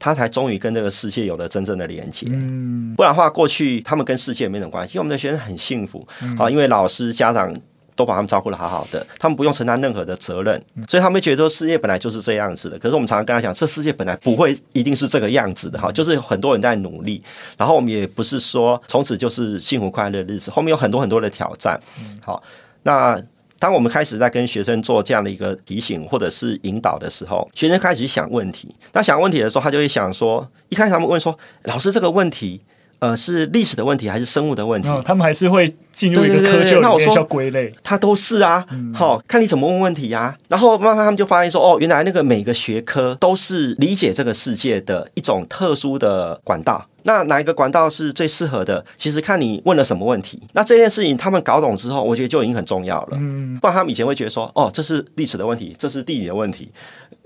他才终于跟这个世界有了真正的连接，嗯，不然的话，过去他们跟世界没什么关系。因为我们的学生很幸福，啊，因为老师、家长都把他们照顾的好好的，他们不用承担任何的责任，所以他们觉得说世界本来就是这样子的。可是我们常常跟他讲，这世界本来不会一定是这个样子的，哈，就是有很多人在努力，然后我们也不是说从此就是幸福快乐的日子，后面有很多很多的挑战，好，那。当我们开始在跟学生做这样的一个提醒或者是引导的时候，学生开始想问题。那想问题的时候，他就会想说：一开始他们问说，老师这个问题，呃，是历史的问题还是生物的问题？哦，他们还是会进入一个科学里面，叫归类。他都是啊，好，嗯，看你怎么问问题呀，啊。然后慢慢他们就发现说：哦，原来那个每个学科都是理解这个世界的一种特殊的管道。那哪一个管道是最适合的？其实看你问了什么问题。那这件事情他们搞懂之后，我觉得就已经很重要了。嗯，不然他们以前会觉得说，哦，这是历史的问题，这是地理的问题，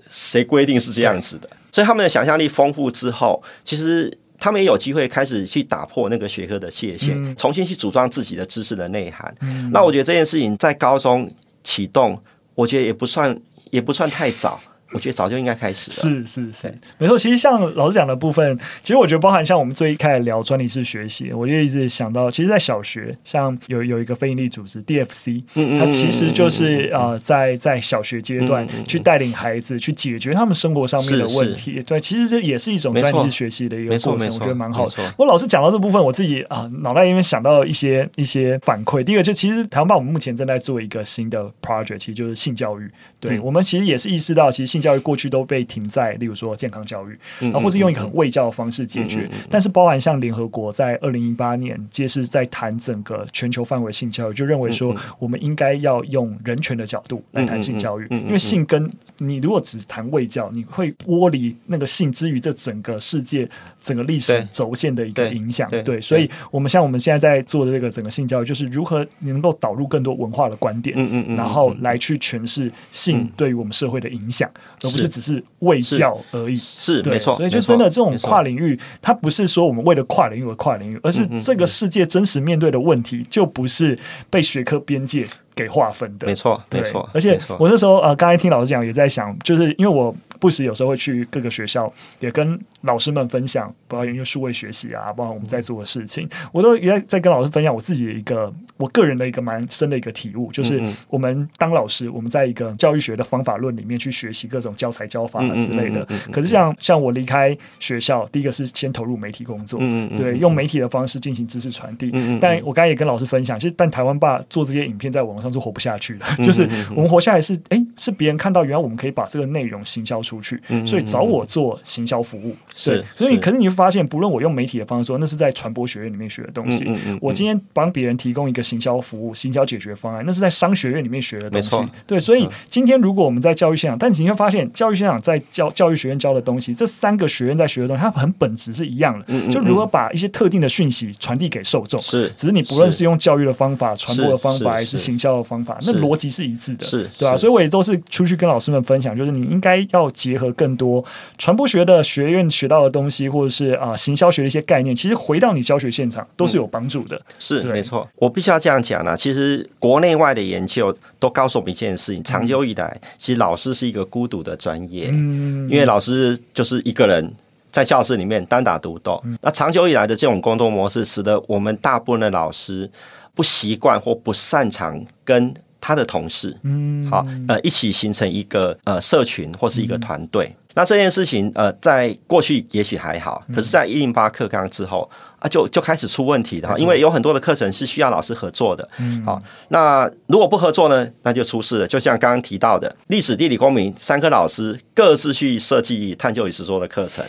谁规定是这样子的？所以他们的想象力丰富之后，其实他们也有机会开始去打破那个学科的界限，嗯，重新去组装自己的知识的内涵。嗯，那我觉得这件事情在高中启动，我觉得也不算也不算太早。我觉得早就应该开始了。是是是，没错。其实像老师讲的部分，其实我觉得包含像我们最一开始聊专利式学习，我就一直想到，其实，在小学，像有有一个非营利组织 DFC，它其实就是呃，在在小学阶段去带领孩子去解决他们生活上面的问题。对，其实这也是一种专利式学习的一个过程，我觉得蛮好的。我老师讲到这部分，我自己啊脑袋里面想到一些一些反馈。第一个就其实台湾吧，我们目前正在做一个新的 project，其实就是性教育。对，我们其实也是意识到，其实性教育过去都被停在，例如说健康教育，然后或是用一个很卫教的方式解决。但是，包含像联合国在二零一八年，皆是在谈整个全球范围性教育，就认为说，我们应该要用人权的角度来谈性教育，因为性跟你如果只谈卫教，你会剥离那个性之于这整个世界整个历史轴线的一个影响。对，所以我们像我们现在在做的这个整个性教育，就是如何你能够导入更多文化的观点，然后来去诠释性。对于我们社会的影响，而不是只是卫教而已。是，没错。所以就真的这种跨领域，它不是说我们为了跨领域而跨领域，而是这个世界真实面对的问题，就不是被学科边界给划分的。没错，没错。而且我那时候呃，刚才听老师讲，也在想，就是因为我。不时有时候会去各个学校，也跟老师们分享，包括因为数位学习啊，包括我们在做的事情，我都也在跟老师分享我自己的一个我个人的一个蛮深的一个体悟，就是我们当老师，我们在一个教育学的方法论里面去学习各种教材教法啊之类的。可是像像我离开学校，第一个是先投入媒体工作，对，用媒体的方式进行知识传递。但我刚才也跟老师分享，其实但台湾爸做这些影片在网络上是活不下去的，就是我们活下来是哎、欸，是别人看到原来我们可以把这个内容行销出。出去，所以找我做行销服务。是，所以可是你会发现，不论我用媒体的方式说，那是在传播学院里面学的东西。我今天帮别人提供一个行销服务、行销解决方案，那是在商学院里面学的东西。对，所以今天如果我们在教育现场，但是你会发现，教育现场在教教育学院教的东西，这三个学院在学的东西，它很本质是一样的。就如何把一些特定的讯息传递给受众，是，只是你不论是用教育的方法、传播的方法，还是行销的方法，那逻辑是一致的，是对吧？所以我也都是出去跟老师们分享，就是你应该要结合更多传播学的学院学到的东西，或者是啊行销学的一些概念，其实回到你教学现场都是有帮助的。是没错，我必须要这样讲呢。其实国内外的研究都告诉我们一件事情：长久以来，其实老师是一个孤独的专业，嗯，因为老师就是一个人。在教室里面单打独斗，那长久以来的这种工作模式，使得我们大部分的老师不习惯或不擅长跟他的同事，嗯，好，呃，一起形成一个呃社群或是一个团队。那这件事情，呃，在过去也许还好，可是，在一零八课纲之后。啊，就就开始出问题的哈，因为有很多的课程是需要老师合作的。嗯，好，那如果不合作呢，那就出事了。就像刚刚提到的，历史、地理、公民三科老师各自去设计探究与实作的课程，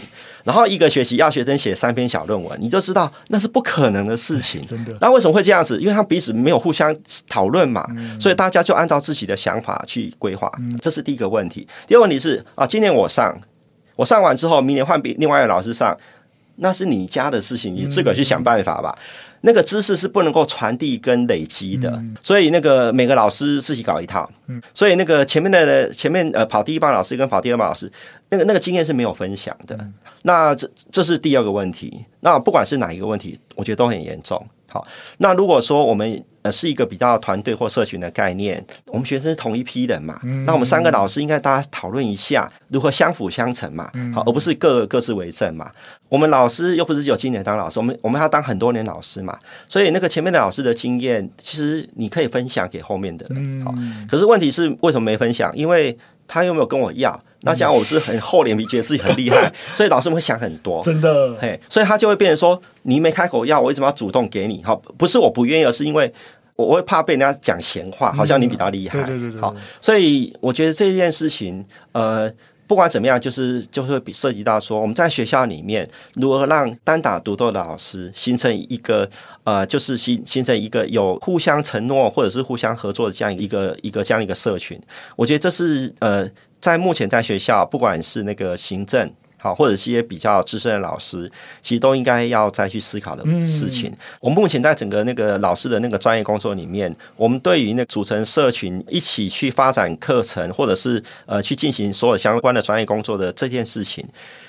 然后一个学期要学生写三篇小论文，你就知道那是不可能的事情。真的。那为什么会这样子？因为他彼此没有互相讨论嘛，所以大家就按照自己的想法去规划。这是第一个问题。第二个问题是啊，今年我上，我上完之后，明年换别另外一个老师上。那是你家的事情，你自个去想办法吧。嗯、那个知识是不能够传递跟累积的，嗯、所以那个每个老师自己搞一套。嗯、所以那个前面的前面呃跑第一棒老师跟跑第二棒老师，那个那个经验是没有分享的。嗯、那这这是第二个问题。那不管是哪一个问题，我觉得都很严重。好，那如果说我们呃是一个比较团队或社群的概念，我们学生是同一批人嘛，嗯、那我们三个老师应该大家讨论一下如何相辅相成嘛，好，而不是各各自为政嘛。我们老师又不是只有今年当老师，我们我们要当很多年老师嘛，所以那个前面的老师的经验，其实你可以分享给后面的人。好，可是问题是为什么没分享？因为他又没有跟我要。那像我是很厚脸皮，觉得自己很厉害，所以老师们会想很多，真的，嘿，所以他就会变成说，你没开口要，我为什么要主动给你？好，不是我不愿意，而是因为我我会怕被人家讲闲话，好像你比较厉害，对对对，好，所以我觉得这件事情，呃。不管怎么样，就是就会涉及到说，我们在学校里面如何让单打独斗的老师形成一个呃，就是形形成一个有互相承诺或者是互相合作的这样一个一个这样一个社群。我觉得这是呃，在目前在学校，不管是那个行政。好，或者是一些比较资深的老师，其实都应该要再去思考的事情。嗯、我们目前在整个那个老师的那个专业工作里面，我们对于那组成社群一起去发展课程，或者是呃去进行所有相关的专业工作的这件事情，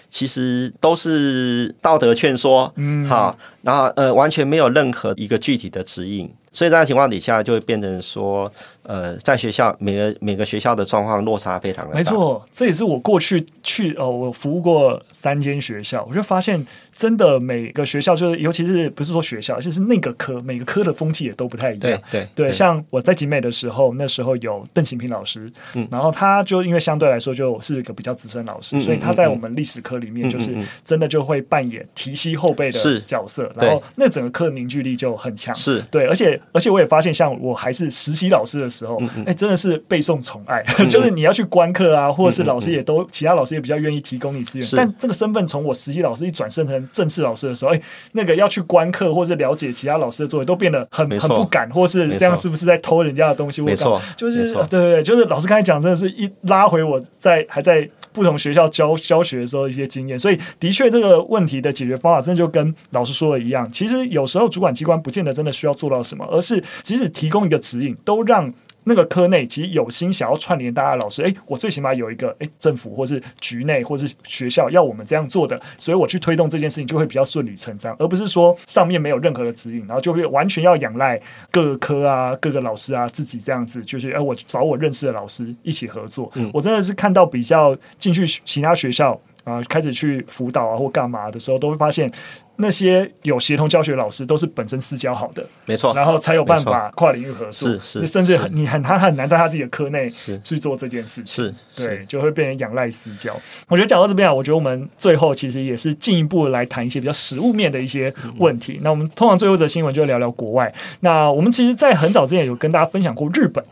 其实都是道德劝说，嗯，好，然后呃完全没有任何一个具体的指引。所以在这样情况底下，就会变成说，呃，在学校每个每个学校的状况落差非常的大。没错，这也是我过去去呃，我服务过三间学校，我就发现。真的每个学校就是，尤其是不是说学校，就是那个科每个科的风气也都不太一样。对对对，像我在集美的时候，那时候有邓行平老师，嗯，然后他就因为相对来说就是一个比较资深老师，所以他在我们历史科里面就是真的就会扮演提携后辈的角色，然后那整个课凝聚力就很强。是对，而且而且我也发现，像我还是实习老师的时候，哎，真的是备受宠爱，就是你要去观课啊，或者是老师也都其他老师也比较愿意提供你资源，但这个身份从我实习老师一转身成正式老师的时候，哎，那个要去观课或者了解其他老师的作业，都变得很很不敢，或是这样是不是在偷人家的东西？没错，就是对对对，就是老师刚才讲，真的是一拉回我在还在不同学校教教学的时候一些经验，所以的确这个问题的解决方法，真的就跟老师说的一样。其实有时候主管机关不见得真的需要做到什么，而是即使提供一个指引，都让。那个科内其实有心想要串联大家老师，哎，我最起码有一个，哎，政府或是局内或是学校要我们这样做的，所以我去推动这件事情就会比较顺理成章，而不是说上面没有任何的指引，然后就会完全要仰赖各个科啊、各个老师啊自己这样子，就是哎，我找我认识的老师一起合作。嗯，我真的是看到比较进去其他学校啊，开始去辅导啊或干嘛的时候，都会发现。那些有协同教学老师都是本身私交好的，没错，然后才有办法跨领域合作，是是，甚至很你很他很难在他自己的科内去做这件事情，是对，就会变成仰赖私交。我觉得讲到这边啊，我觉得我们最后其实也是进一步来谈一些比较实物面的一些问题。那我们通常最后一则新闻就聊聊国外。那我们其实，在很早之前有跟大家分享过日本。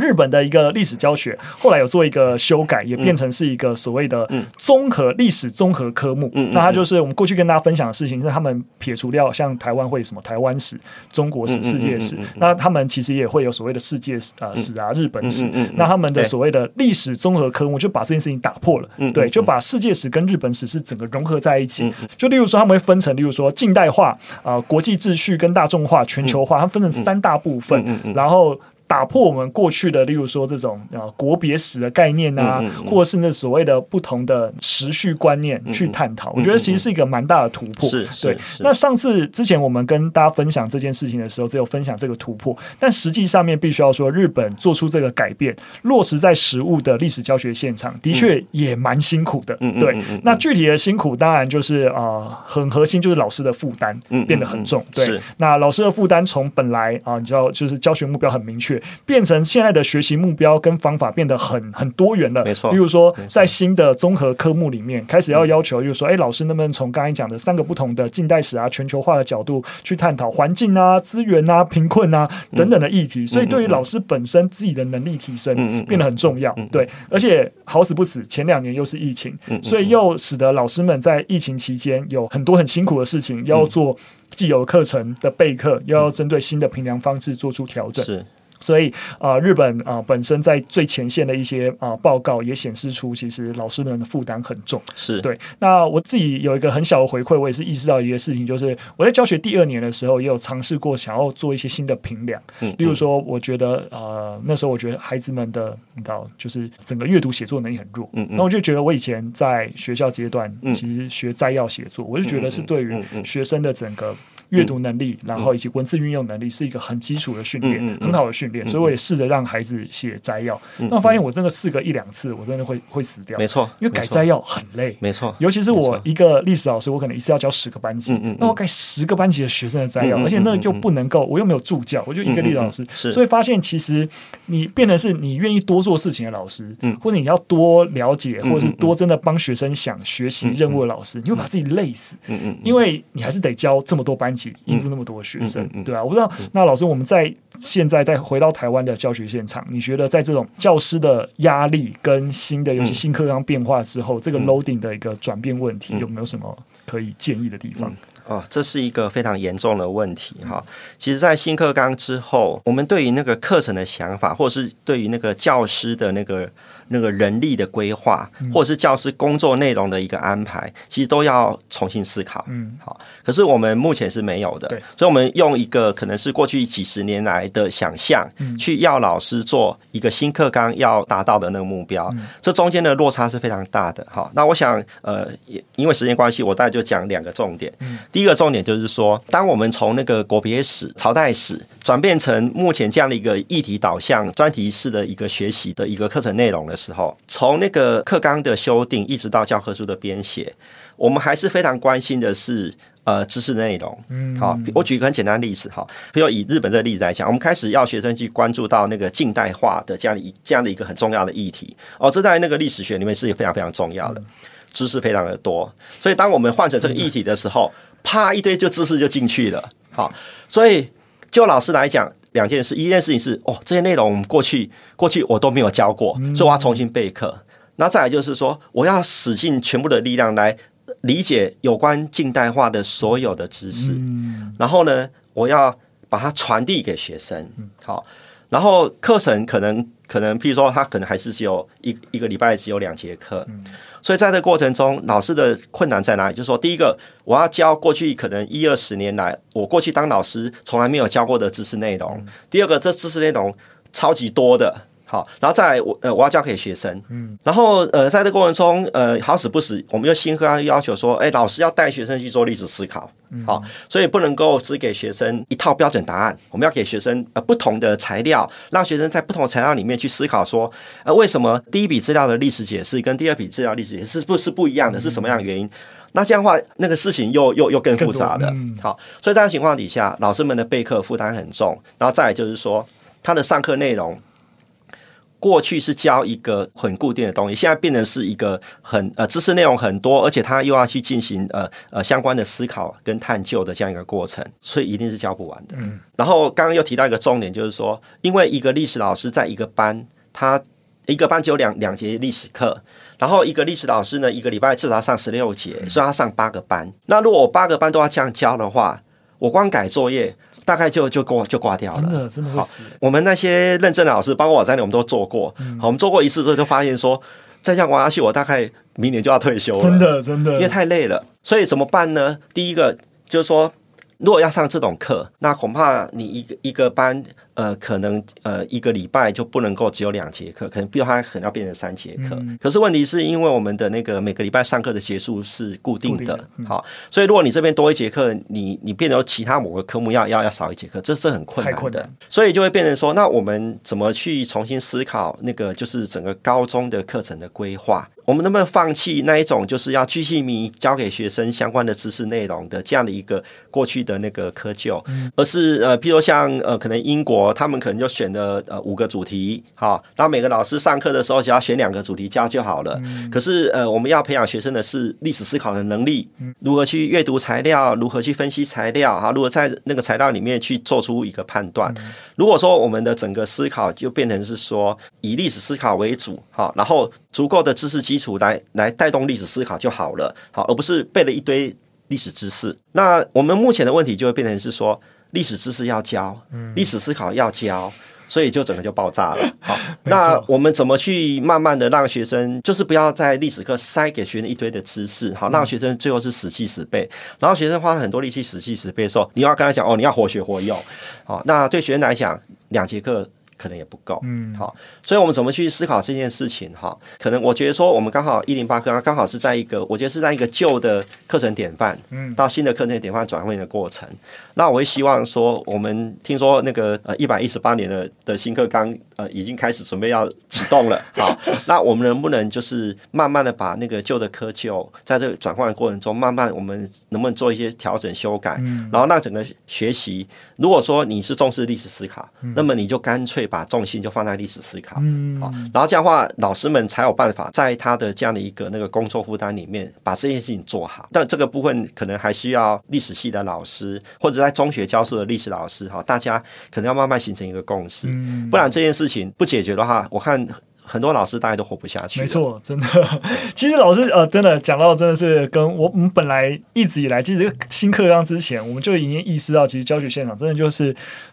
日本的一个历史教学，后来有做一个修改，也变成是一个所谓的综合历史综合科目。嗯，那它就是我们过去跟大家分享的事情，是他们撇除掉像台湾会什么台湾史、中国史、世界史，那他们其实也会有所谓的世界呃史啊、日本史。那他们的所谓的历史综合科目就把这件事情打破了。对，就把世界史跟日本史是整个融合在一起。就例如说，他们会分成，例如说近代化啊、呃、国际秩序跟大众化、全球化，它分成三大部分，然后。打破我们过去的，例如说这种啊国别史的概念啊，嗯嗯、或者是那所谓的不同的时序观念去探讨，我觉得其实是一个蛮大的突破。是，对。那上次之前我们跟大家分享这件事情的时候，只有分享这个突破，但实际上面必须要说，日本做出这个改变，落实在实物的历史教学现场，的确也蛮辛苦的。嗯、对。那具体的辛苦，当然就是呃很核心，就是老师的负担变得很重。对。那老师的负担从本来啊、呃，你知道，就是教学目标很明确。变成现在的学习目标跟方法变得很很多元了，没错。比如说，在新的综合科目里面，开始要要求，就是说，哎，老师能不能从刚才讲的三个不同的近代史啊、全球化的角度去探讨环境啊、资源啊、贫困啊等等的议题？所以，对于老师本身自己的能力提升变得很重要。对，而且好死不死，前两年又是疫情，所以又使得老师们在疫情期间有很多很辛苦的事情要做，既有课程的备课，又要针对新的评量方式做出调整。是。所以啊、呃，日本啊、呃、本身在最前线的一些啊、呃、报告也显示出，其实老师们的负担很重。是对。那我自己有一个很小的回馈，我也是意识到一个事情，就是我在教学第二年的时候，也有尝试过想要做一些新的评量。嗯。例如说，我觉得呃那时候我觉得孩子们的你知道，就是整个阅读写作能力很弱。嗯，那我就觉得我以前在学校阶段，其实学摘要写作，我就觉得是对于学生的整个。阅读能力，然后以及文字运用能力是一个很基础的训练，嗯、很好的训练。嗯、所以我也试着让孩子写摘要，那、嗯、我发现我真的试个一两次，我真的会会死掉。没错，因为改摘要很累。没错，尤其是我一个历史老师，我可能一次要教十个班级，嗯、那我改十个班级的学生的摘要，嗯、而且那又不能够，我又没有助教，我就一个历史老师，嗯、所以发现其实你变成是你愿意多做事情的老师，嗯、或者你要多了解，或者是多真的帮学生想学习任务的老师，你会把自己累死。嗯嗯，因为你还是得教这么多班级，应付那么多。学生对啊，我不知道。那老师，我们在现在再回到台湾的教学现场，你觉得在这种教师的压力跟新的，尤其新课纲变化之后，这个 loading 的一个转变问题，有没有什么可以建议的地方？哦，这是一个非常严重的问题哈。其实，在新课纲之后，我们对于那个课程的想法，或者是对于那个教师的那个。那个人力的规划，或者是教师工作内容的一个安排，其实都要重新思考。嗯，好。可是我们目前是没有的，对。所以，我们用一个可能是过去几十年来的想象，去要老师做一个新课纲要达到的那个目标，这中间的落差是非常大的。好，那我想，呃，因为时间关系，我大概就讲两个重点。第一个重点就是说，当我们从那个国别史、朝代史转变成目前这样的一个议题导向、专题式的一个学习的一个课程内容的时候，从那个课纲的修订一直到教科书的编写，我们还是非常关心的是呃知识内容。嗯，好，我举一个很简单的例子哈，比如以日本这个例子来讲，我们开始要学生去关注到那个近代化的这样的一这样的一个很重要的议题哦，这在那个历史学里面是非常非常重要的，知识非常的多，所以当我们换成这个议题的时候，啪一堆就知识就进去了。好，所以就老师来讲。两件事，一件事情是哦，这些内容过去过去我都没有教过，所以我要重新备课。那再来就是说，我要使尽全部的力量来理解有关近代化的所有的知识，然后呢，我要把它传递给学生。好，然后课程可能可能，譬如说，他可能还是只有一一个礼拜只有两节课。所以在这个过程中，老师的困难在哪里？就是说，第一个，我要教过去可能一二十年来，我过去当老师从来没有教过的知识内容；第二个，这知识内容超级多的。好，然后再来我呃我要教给学生，嗯，然后呃在这个过程中呃好死不死，我们又新课要要求说，哎，老师要带学生去做历史思考，好，所以不能够只给学生一套标准答案，我们要给学生呃不同的材料，让学生在不同材料里面去思考说，呃为什么第一笔资料的历史解释跟第二笔资料历史解释是不是不一样的，是什么样的原因？那这样的话，那个事情又又又更复杂的，好，所以在这样情况底下，老师们的备课负担很重，然后再来就是说他的上课内容。过去是教一个很固定的东西，现在变成是一个很呃知识内容很多，而且他又要去进行呃呃相关的思考跟探究的这样一个过程，所以一定是教不完的。嗯，然后刚刚又提到一个重点，就是说，因为一个历史老师在一个班，他一个班只有两两节历史课，然后一个历史老师呢，一个礼拜至少要上十六节，所以他上八个班。那如果我八个班都要这样教的话，我光改作业，大概就就挂就挂掉了。真的真的会死。我们那些认证的老师，包括我在内，我们都做过。嗯、好，我们做过一次之后，就发现说，再这样玩下去，我大概明年就要退休了。真的真的，因为太累了。所以怎么办呢？第一个就是说，如果要上这种课，那恐怕你一个一个班。呃，可能呃一个礼拜就不能够只有两节课，可能比如它可能要变成三节课。嗯、可是问题是因为我们的那个每个礼拜上课的结束是固定的，定的嗯、好，所以如果你这边多一节课，你你变成其他某个科目要要要少一节课，这是很困难的。所以就会变成说，那我们怎么去重新思考那个就是整个高中的课程的规划？我们能不能放弃那一种就是要巨细靡教给学生相关的知识内容的这样的一个过去的那个窠臼，嗯、而是呃，比如像呃，可能英国。他们可能就选了呃五个主题，好，然后每个老师上课的时候只要选两个主题教就好了。嗯、可是呃，我们要培养学生的是历史思考的能力，如何去阅读材料，如何去分析材料，哈，如何在那个材料里面去做出一个判断。嗯、如果说我们的整个思考就变成是说以历史思考为主，好，然后足够的知识基础来来带动历史思考就好了，好，而不是背了一堆历史知识。那我们目前的问题就会变成是说。历史知识要教，历史思考要教，所以就整个就爆炸了。好，那我们怎么去慢慢的让学生，就是不要在历史课塞给学生一堆的知识，好，让学生最后是死记死背，然后学生花了很多力气死记死背的时候，你要跟他讲哦，你要活学活用，好，那对学生来讲，两节课。可能也不够，嗯，好，所以我们怎么去思考这件事情？哈，可能我觉得说，我们刚好一零八课刚好是在一个，我觉得是在一个旧的课程典范，嗯，到新的课程典范转换的过程。那我会希望说，我们听说那个呃一百一十八年的的新课纲呃已经开始准备要启动了，好，那我们能不能就是慢慢的把那个旧的窠臼，在这个转换的过程中，慢慢我们能不能做一些调整修改？嗯，然后让整个学习，如果说你是重视历史思考，那么你就干脆。把重心就放在历史思考，嗯，好，然后这样的话，老师们才有办法在他的这样的一个那个工作负担里面把这件事情做好。但这个部分可能还需要历史系的老师或者在中学教授的历史老师，哈，大家可能要慢慢形成一个共识，不然这件事情不解决的话，我看。很多老师大概都活不下去。没错，真的。其实老师呃，真的讲到真的是跟我我们本来一直以来，其实新课纲之前，我们就已经意识到，其实教学现场真的就是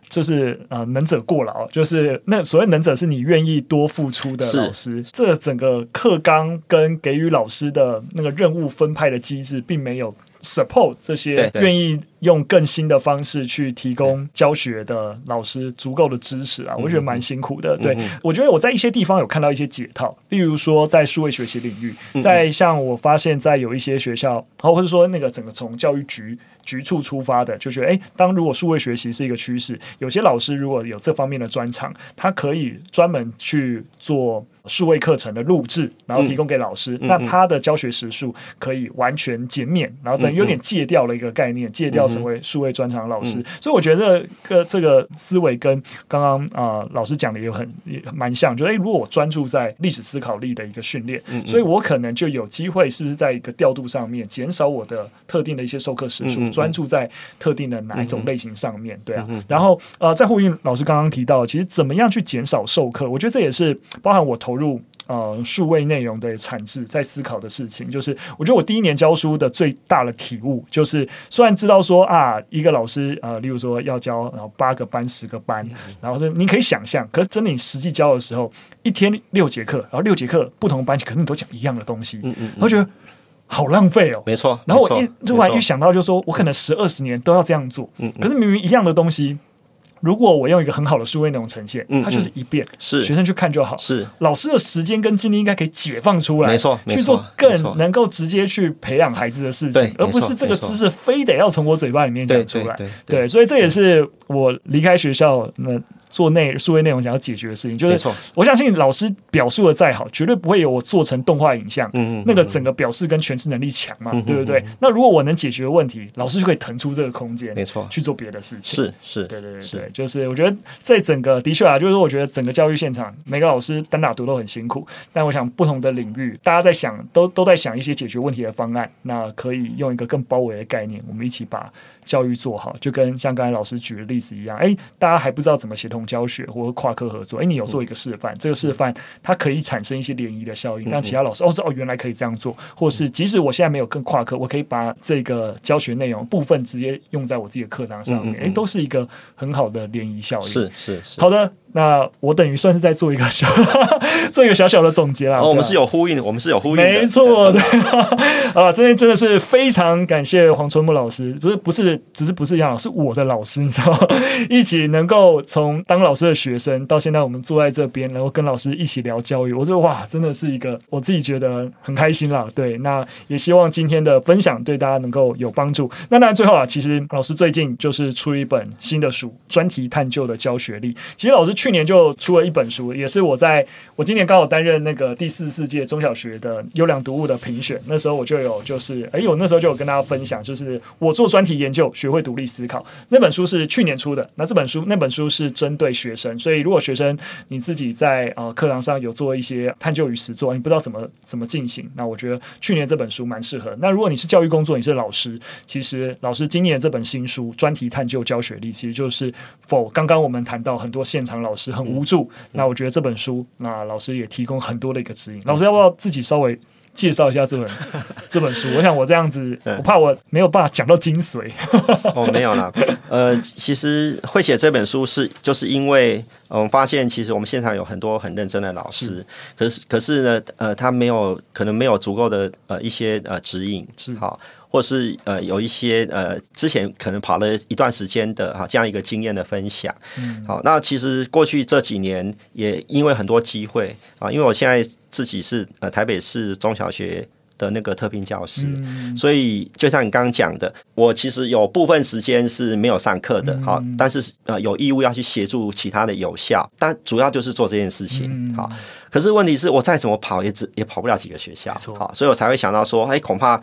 就是呃能者过劳，就是那所谓能者是你愿意多付出的老师。这整个课纲跟给予老师的那个任务分派的机制，并没有 support 这些愿意。用更新的方式去提供教学的老师足够的支持啊，我觉得蛮辛苦的。对，我觉得我在一些地方有看到一些解套，例如说在数位学习领域，在像我发现，在有一些学校，然后或者说那个整个从教育局局处出发的，就觉得，哎，当如果数位学习是一个趋势，有些老师如果有这方面的专长，他可以专门去做数位课程的录制，然后提供给老师，嗯、那他的教学时数可以完全减免，然后等于有点戒掉了一个概念，戒掉。成为数位专长老师，嗯、所以我觉得这个这个思维跟刚刚啊老师讲的也很也蛮像，就是诶，如果我专注在历史思考力的一个训练，所以我可能就有机会，是不是在一个调度上面减少我的特定的一些授课时数，专注在特定的哪一种类型上面，对啊。然后呃，在呼应老师刚刚提到，其实怎么样去减少授课，我觉得这也是包含我投入。呃，数位内容的产制，在思考的事情，就是我觉得我第一年教书的最大的体悟，就是虽然知道说啊，一个老师呃，例如说要教然后八个班、十个班，然后是你可以想象，可是真的你实际教的时候，一天六节课，然后六节课不同班级可能都讲一样的东西，嗯嗯，我觉得好浪费哦，没错。然后我一突然一想到，就是说我可能十二十年都要这样做，嗯，可是明明一样的东西。如果我用一个很好的数位内容呈现，它就是一遍，是。学生去看就好。是。老师的时间跟精力应该可以解放出来，没错，去做更能够直接去培养孩子的事情，而不是这个知识非得要从我嘴巴里面讲出来。对，所以这也是我离开学校那做内数位内容想要解决的事情，就是我相信老师表述的再好，绝对不会有我做成动画影像，嗯，那个整个表示跟诠释能力强嘛，嗯、对不对？那如果我能解决问题，老师就可以腾出这个空间，没错，去做别的事情。是是，对对对对，就是我觉得在整个的确啊，就是我觉得整个教育现场，每个老师单打独斗很辛苦，但我想不同的领域，大家在想都都在想一些解决问题的方案，那可以用一个更包围的概念，我们一起把教育做好，就跟像刚才老师举的例子一样，哎，大家还不知道怎么协同教学或者跨科合作，哎，你有做一个示范，嗯、这个示范它可以产生一些涟漪的效应，让其他老师哦，哦，原来可以这样做，或是即使我现在没有跟跨科，我可以把这个教学内容部分直接用在我自己的课堂上面，哎，都是一个很好的涟漪效应。是是是，好的。那我等于算是在做一个小做一个小小的总结啦。哦，我们是有呼应的，我们是有呼应的，没错的。啊，今天真的是非常感谢黄春木老师，不是不是，只是不是杨老师，我的老师，你知道吗？一起能够从当老师的学生到现在我们坐在这边，然后跟老师一起聊教育，我觉得哇，真的是一个我自己觉得很开心啦。对，那也希望今天的分享对大家能够有帮助。那当然最后啊，其实老师最近就是出一本新的书，专题探究的教学力。其实老师去去年就出了一本书，也是我在我今年刚好担任那个第四十四届中小学的优良读物的评选，那时候我就有就是，哎，我那时候就有跟大家分享，就是我做专题研究，学会独立思考。那本书是去年出的，那这本书那本书是针对学生，所以如果学生你自己在呃课堂上有做一些探究与实作，你不知道怎么怎么进行，那我觉得去年这本书蛮适合。那如果你是教育工作，你是老师，其实老师今年这本新书专题探究教学力，其实就是否刚刚我们谈到很多现场老师很。无助，那我觉得这本书，那老师也提供很多的一个指引。老师要不要自己稍微介绍一下这本 这本书？我想我这样子，我怕我没有办法讲到精髓。哦，没有啦，呃，其实会写这本书是就是因为，我们发现其实我们现场有很多很认真的老师，是可是可是呢，呃，他没有可能没有足够的呃一些呃指引，是好。或是呃有一些呃之前可能跑了一段时间的哈这样一个经验的分享，嗯，好，那其实过去这几年也因为很多机会啊，因为我现在自己是呃台北市中小学的那个特聘教师，嗯，所以就像你刚刚讲的，我其实有部分时间是没有上课的，好，但是呃有义务要去协助其他的有效，但主要就是做这件事情，好，可是问题是我再怎么跑也只也跑不了几个学校，好，所以我才会想到说，哎，恐怕。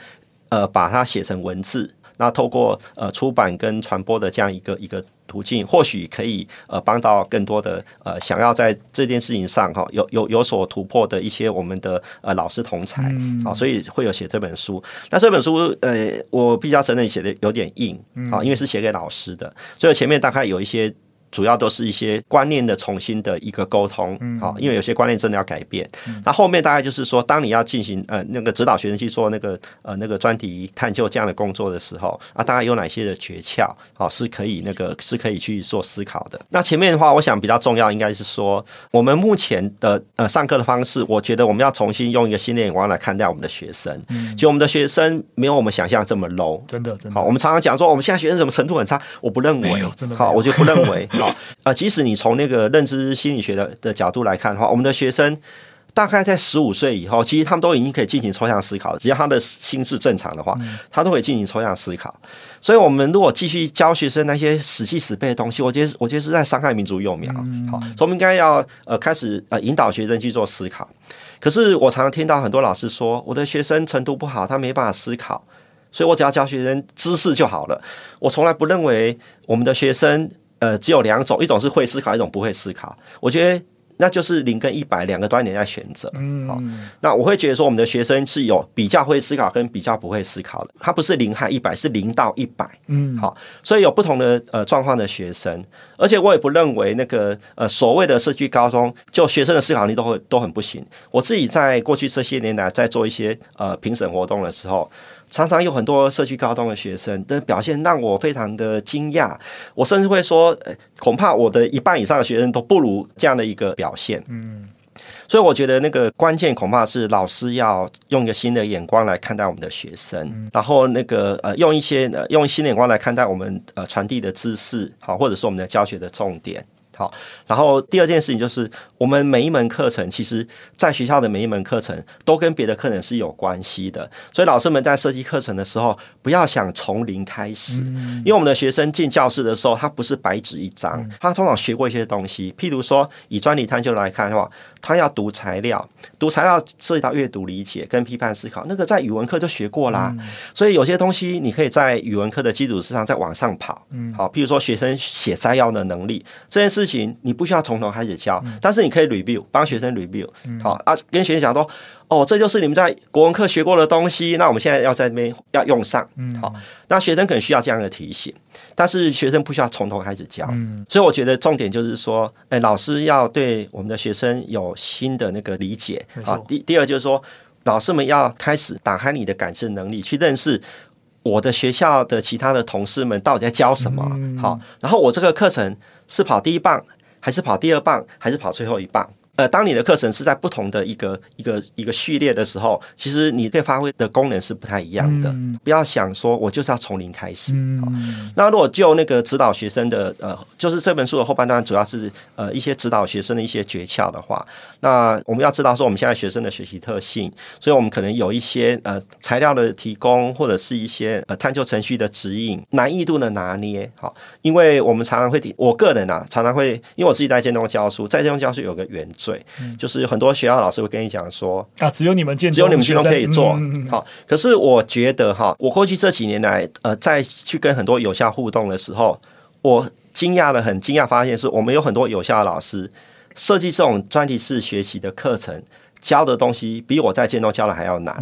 呃，把它写成文字，那透过呃出版跟传播的这样一个一个途径，或许可以呃帮到更多的呃想要在这件事情上哈有有有所突破的一些我们的呃老师同侪，好，所以会有写这本书。那这本书呃，我比较承认写的有点硬啊，因为是写给老师的，所以前面大概有一些。主要都是一些观念的重新的一个沟通，好，因为有些观念真的要改变。那后面大概就是说，当你要进行呃那个指导学生去做那个呃那个专题探究这样的工作的时候，啊，大概有哪些的诀窍，好，是可以那个是可以去做思考的。那前面的话，我想比较重要应该是说，我们目前的呃上课的方式，我觉得我们要重新用一个新的眼光来看待我们的学生。其实我们的学生没有我们想象这么 low，真的真的。好，我们常常讲说我们现在学生怎么程度很差，我不认为，真的好，我就不认为。啊，即使你从那个认知心理学的的角度来看的话，我们的学生大概在十五岁以后，其实他们都已经可以进行抽象思考了。只要他的心智正常的话，他都可以进行抽象思考。所以，我们如果继续教学生那些死记死背的东西，我觉得，我觉得是在伤害民族幼苗。好，所以我们应该要呃开始呃引导学生去做思考。可是，我常常听到很多老师说，我的学生程度不好，他没办法思考，所以我只要教学生知识就好了。我从来不认为我们的学生。呃，只有两种，一种是会思考，一种不会思考。我觉得那就是零跟一百两个端点在选择。嗯，好，那我会觉得说，我们的学生是有比较会思考跟比较不会思考的，他不是零和一百，是零到一百。嗯，好，所以有不同的呃状况的学生，而且我也不认为那个呃所谓的社区高中，就学生的思考力都会都很不行。我自己在过去这些年来在做一些呃评审活动的时候。常常有很多社区高中的学生的表现让我非常的惊讶，我甚至会说，恐怕我的一半以上的学生都不如这样的一个表现。嗯，所以我觉得那个关键恐怕是老师要用一个新的眼光来看待我们的学生，然后那个呃用一些呃用新的眼光来看待我们呃传递的知识，好，或者是我们的教学的重点。好，然后第二件事情就是，我们每一门课程，其实在学校的每一门课程都跟别的课程是有关系的。所以老师们在设计课程的时候，不要想从零开始，因为我们的学生进教室的时候，他不是白纸一张，他通常学过一些东西。譬如说，以专题探究来看的话，他要读材料，读材料涉及到阅读理解跟批判思考，那个在语文课就学过啦。所以有些东西你可以在语文课的基础之上再往上跑。好，譬如说学生写摘要的能力这件事。事情你不需要从头开始教，嗯、但是你可以 review 帮学生 review，嗯、好啊，跟学生讲说，哦，这就是你们在国文课学过的东西，那我们现在要在那边要用上，嗯、好，那学生可能需要这样的提醒，但是学生不需要从头开始教，嗯、所以我觉得重点就是说，哎，老师要对我们的学生有新的那个理解。好，第第二就是说，老师们要开始打开你的感知能力，去认识我的学校的其他的同事们到底在教什么，嗯、好，然后我这个课程。是跑第一棒，还是跑第二棒，还是跑最后一棒？呃，当你的课程是在不同的一个一个一个序列的时候，其实你对发挥的功能是不太一样的。嗯、不要想说我就是要从零开始。嗯、那如果就那个指导学生的呃，就是这本书的后半段主要是呃一些指导学生的一些诀窍的话，那我们要知道说我们现在学生的学习特性，所以我们可能有一些呃材料的提供，或者是一些呃探究程序的指引，难易度的拿捏。好，因为我们常常会，我个人啊常常会，因为我自己在建中教书，在建中教书有个原则。对，就是很多学校老师会跟你讲说啊，只有你们只有你们建中可以做好。可是我觉得哈，我过去这几年来，呃，在去跟很多有效互动的时候，我惊讶的很惊讶，发现是我们有很多有效的老师设计这种专题式学习的课程。教的东西比我在建中教的还要难，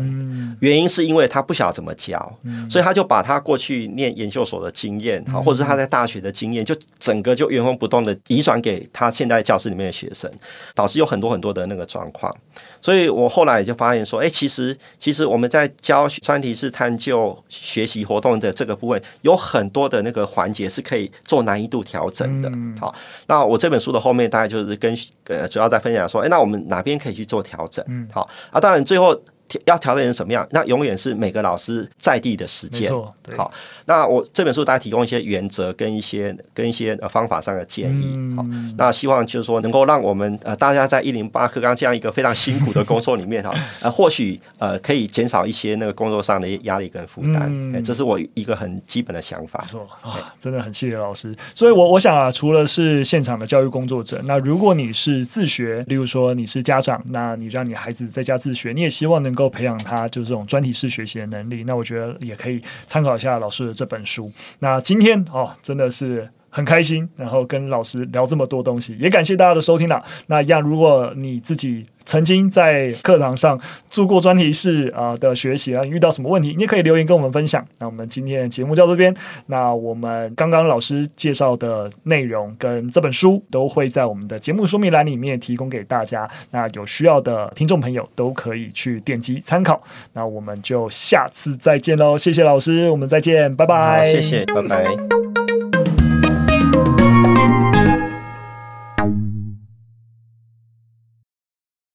原因是因为他不晓得怎么教，所以他就把他过去念研究所的经验，或者是他在大学的经验，就整个就原封不动的移转给他现在教室里面的学生，导致有很多很多的那个状况。所以我后来也就发现说，哎，其实其实我们在教专题式探究学习活动的这个部分，有很多的那个环节是可以做难易度调整的。好，那我这本书的后面大概就是跟呃主要在分享说，哎，那我们哪边可以去做调整？嗯，好啊，当然最后。要调整成什么样？那永远是每个老师在地的实践。好，那我这本书大家提供一些原则跟一些跟一些呃方法上的建议。嗯、好，那希望就是说能够让我们呃大家在一零八课纲这样一个非常辛苦的工作里面哈，呃或许呃可以减少一些那个工作上的压力跟负担。嗯、欸，这是我一个很基本的想法。没错啊，真的很谢谢老师。所以我我想啊，除了是现场的教育工作者，那如果你是自学，例如说你是家长，那你让你孩子在家自学，你也希望能够。够培养他就是这种专题式学习的能力，那我觉得也可以参考一下老师的这本书。那今天哦，真的是很开心，然后跟老师聊这么多东西，也感谢大家的收听了。那一样，如果你自己。曾经在课堂上做过专题式啊的学习啊，遇到什么问题，你也可以留言跟我们分享。那我们今天的节目就到这边。那我们刚刚老师介绍的内容跟这本书都会在我们的节目说明栏里面提供给大家。那有需要的听众朋友都可以去点击参考。那我们就下次再见喽，谢谢老师，我们再见，拜拜。谢谢，拜拜。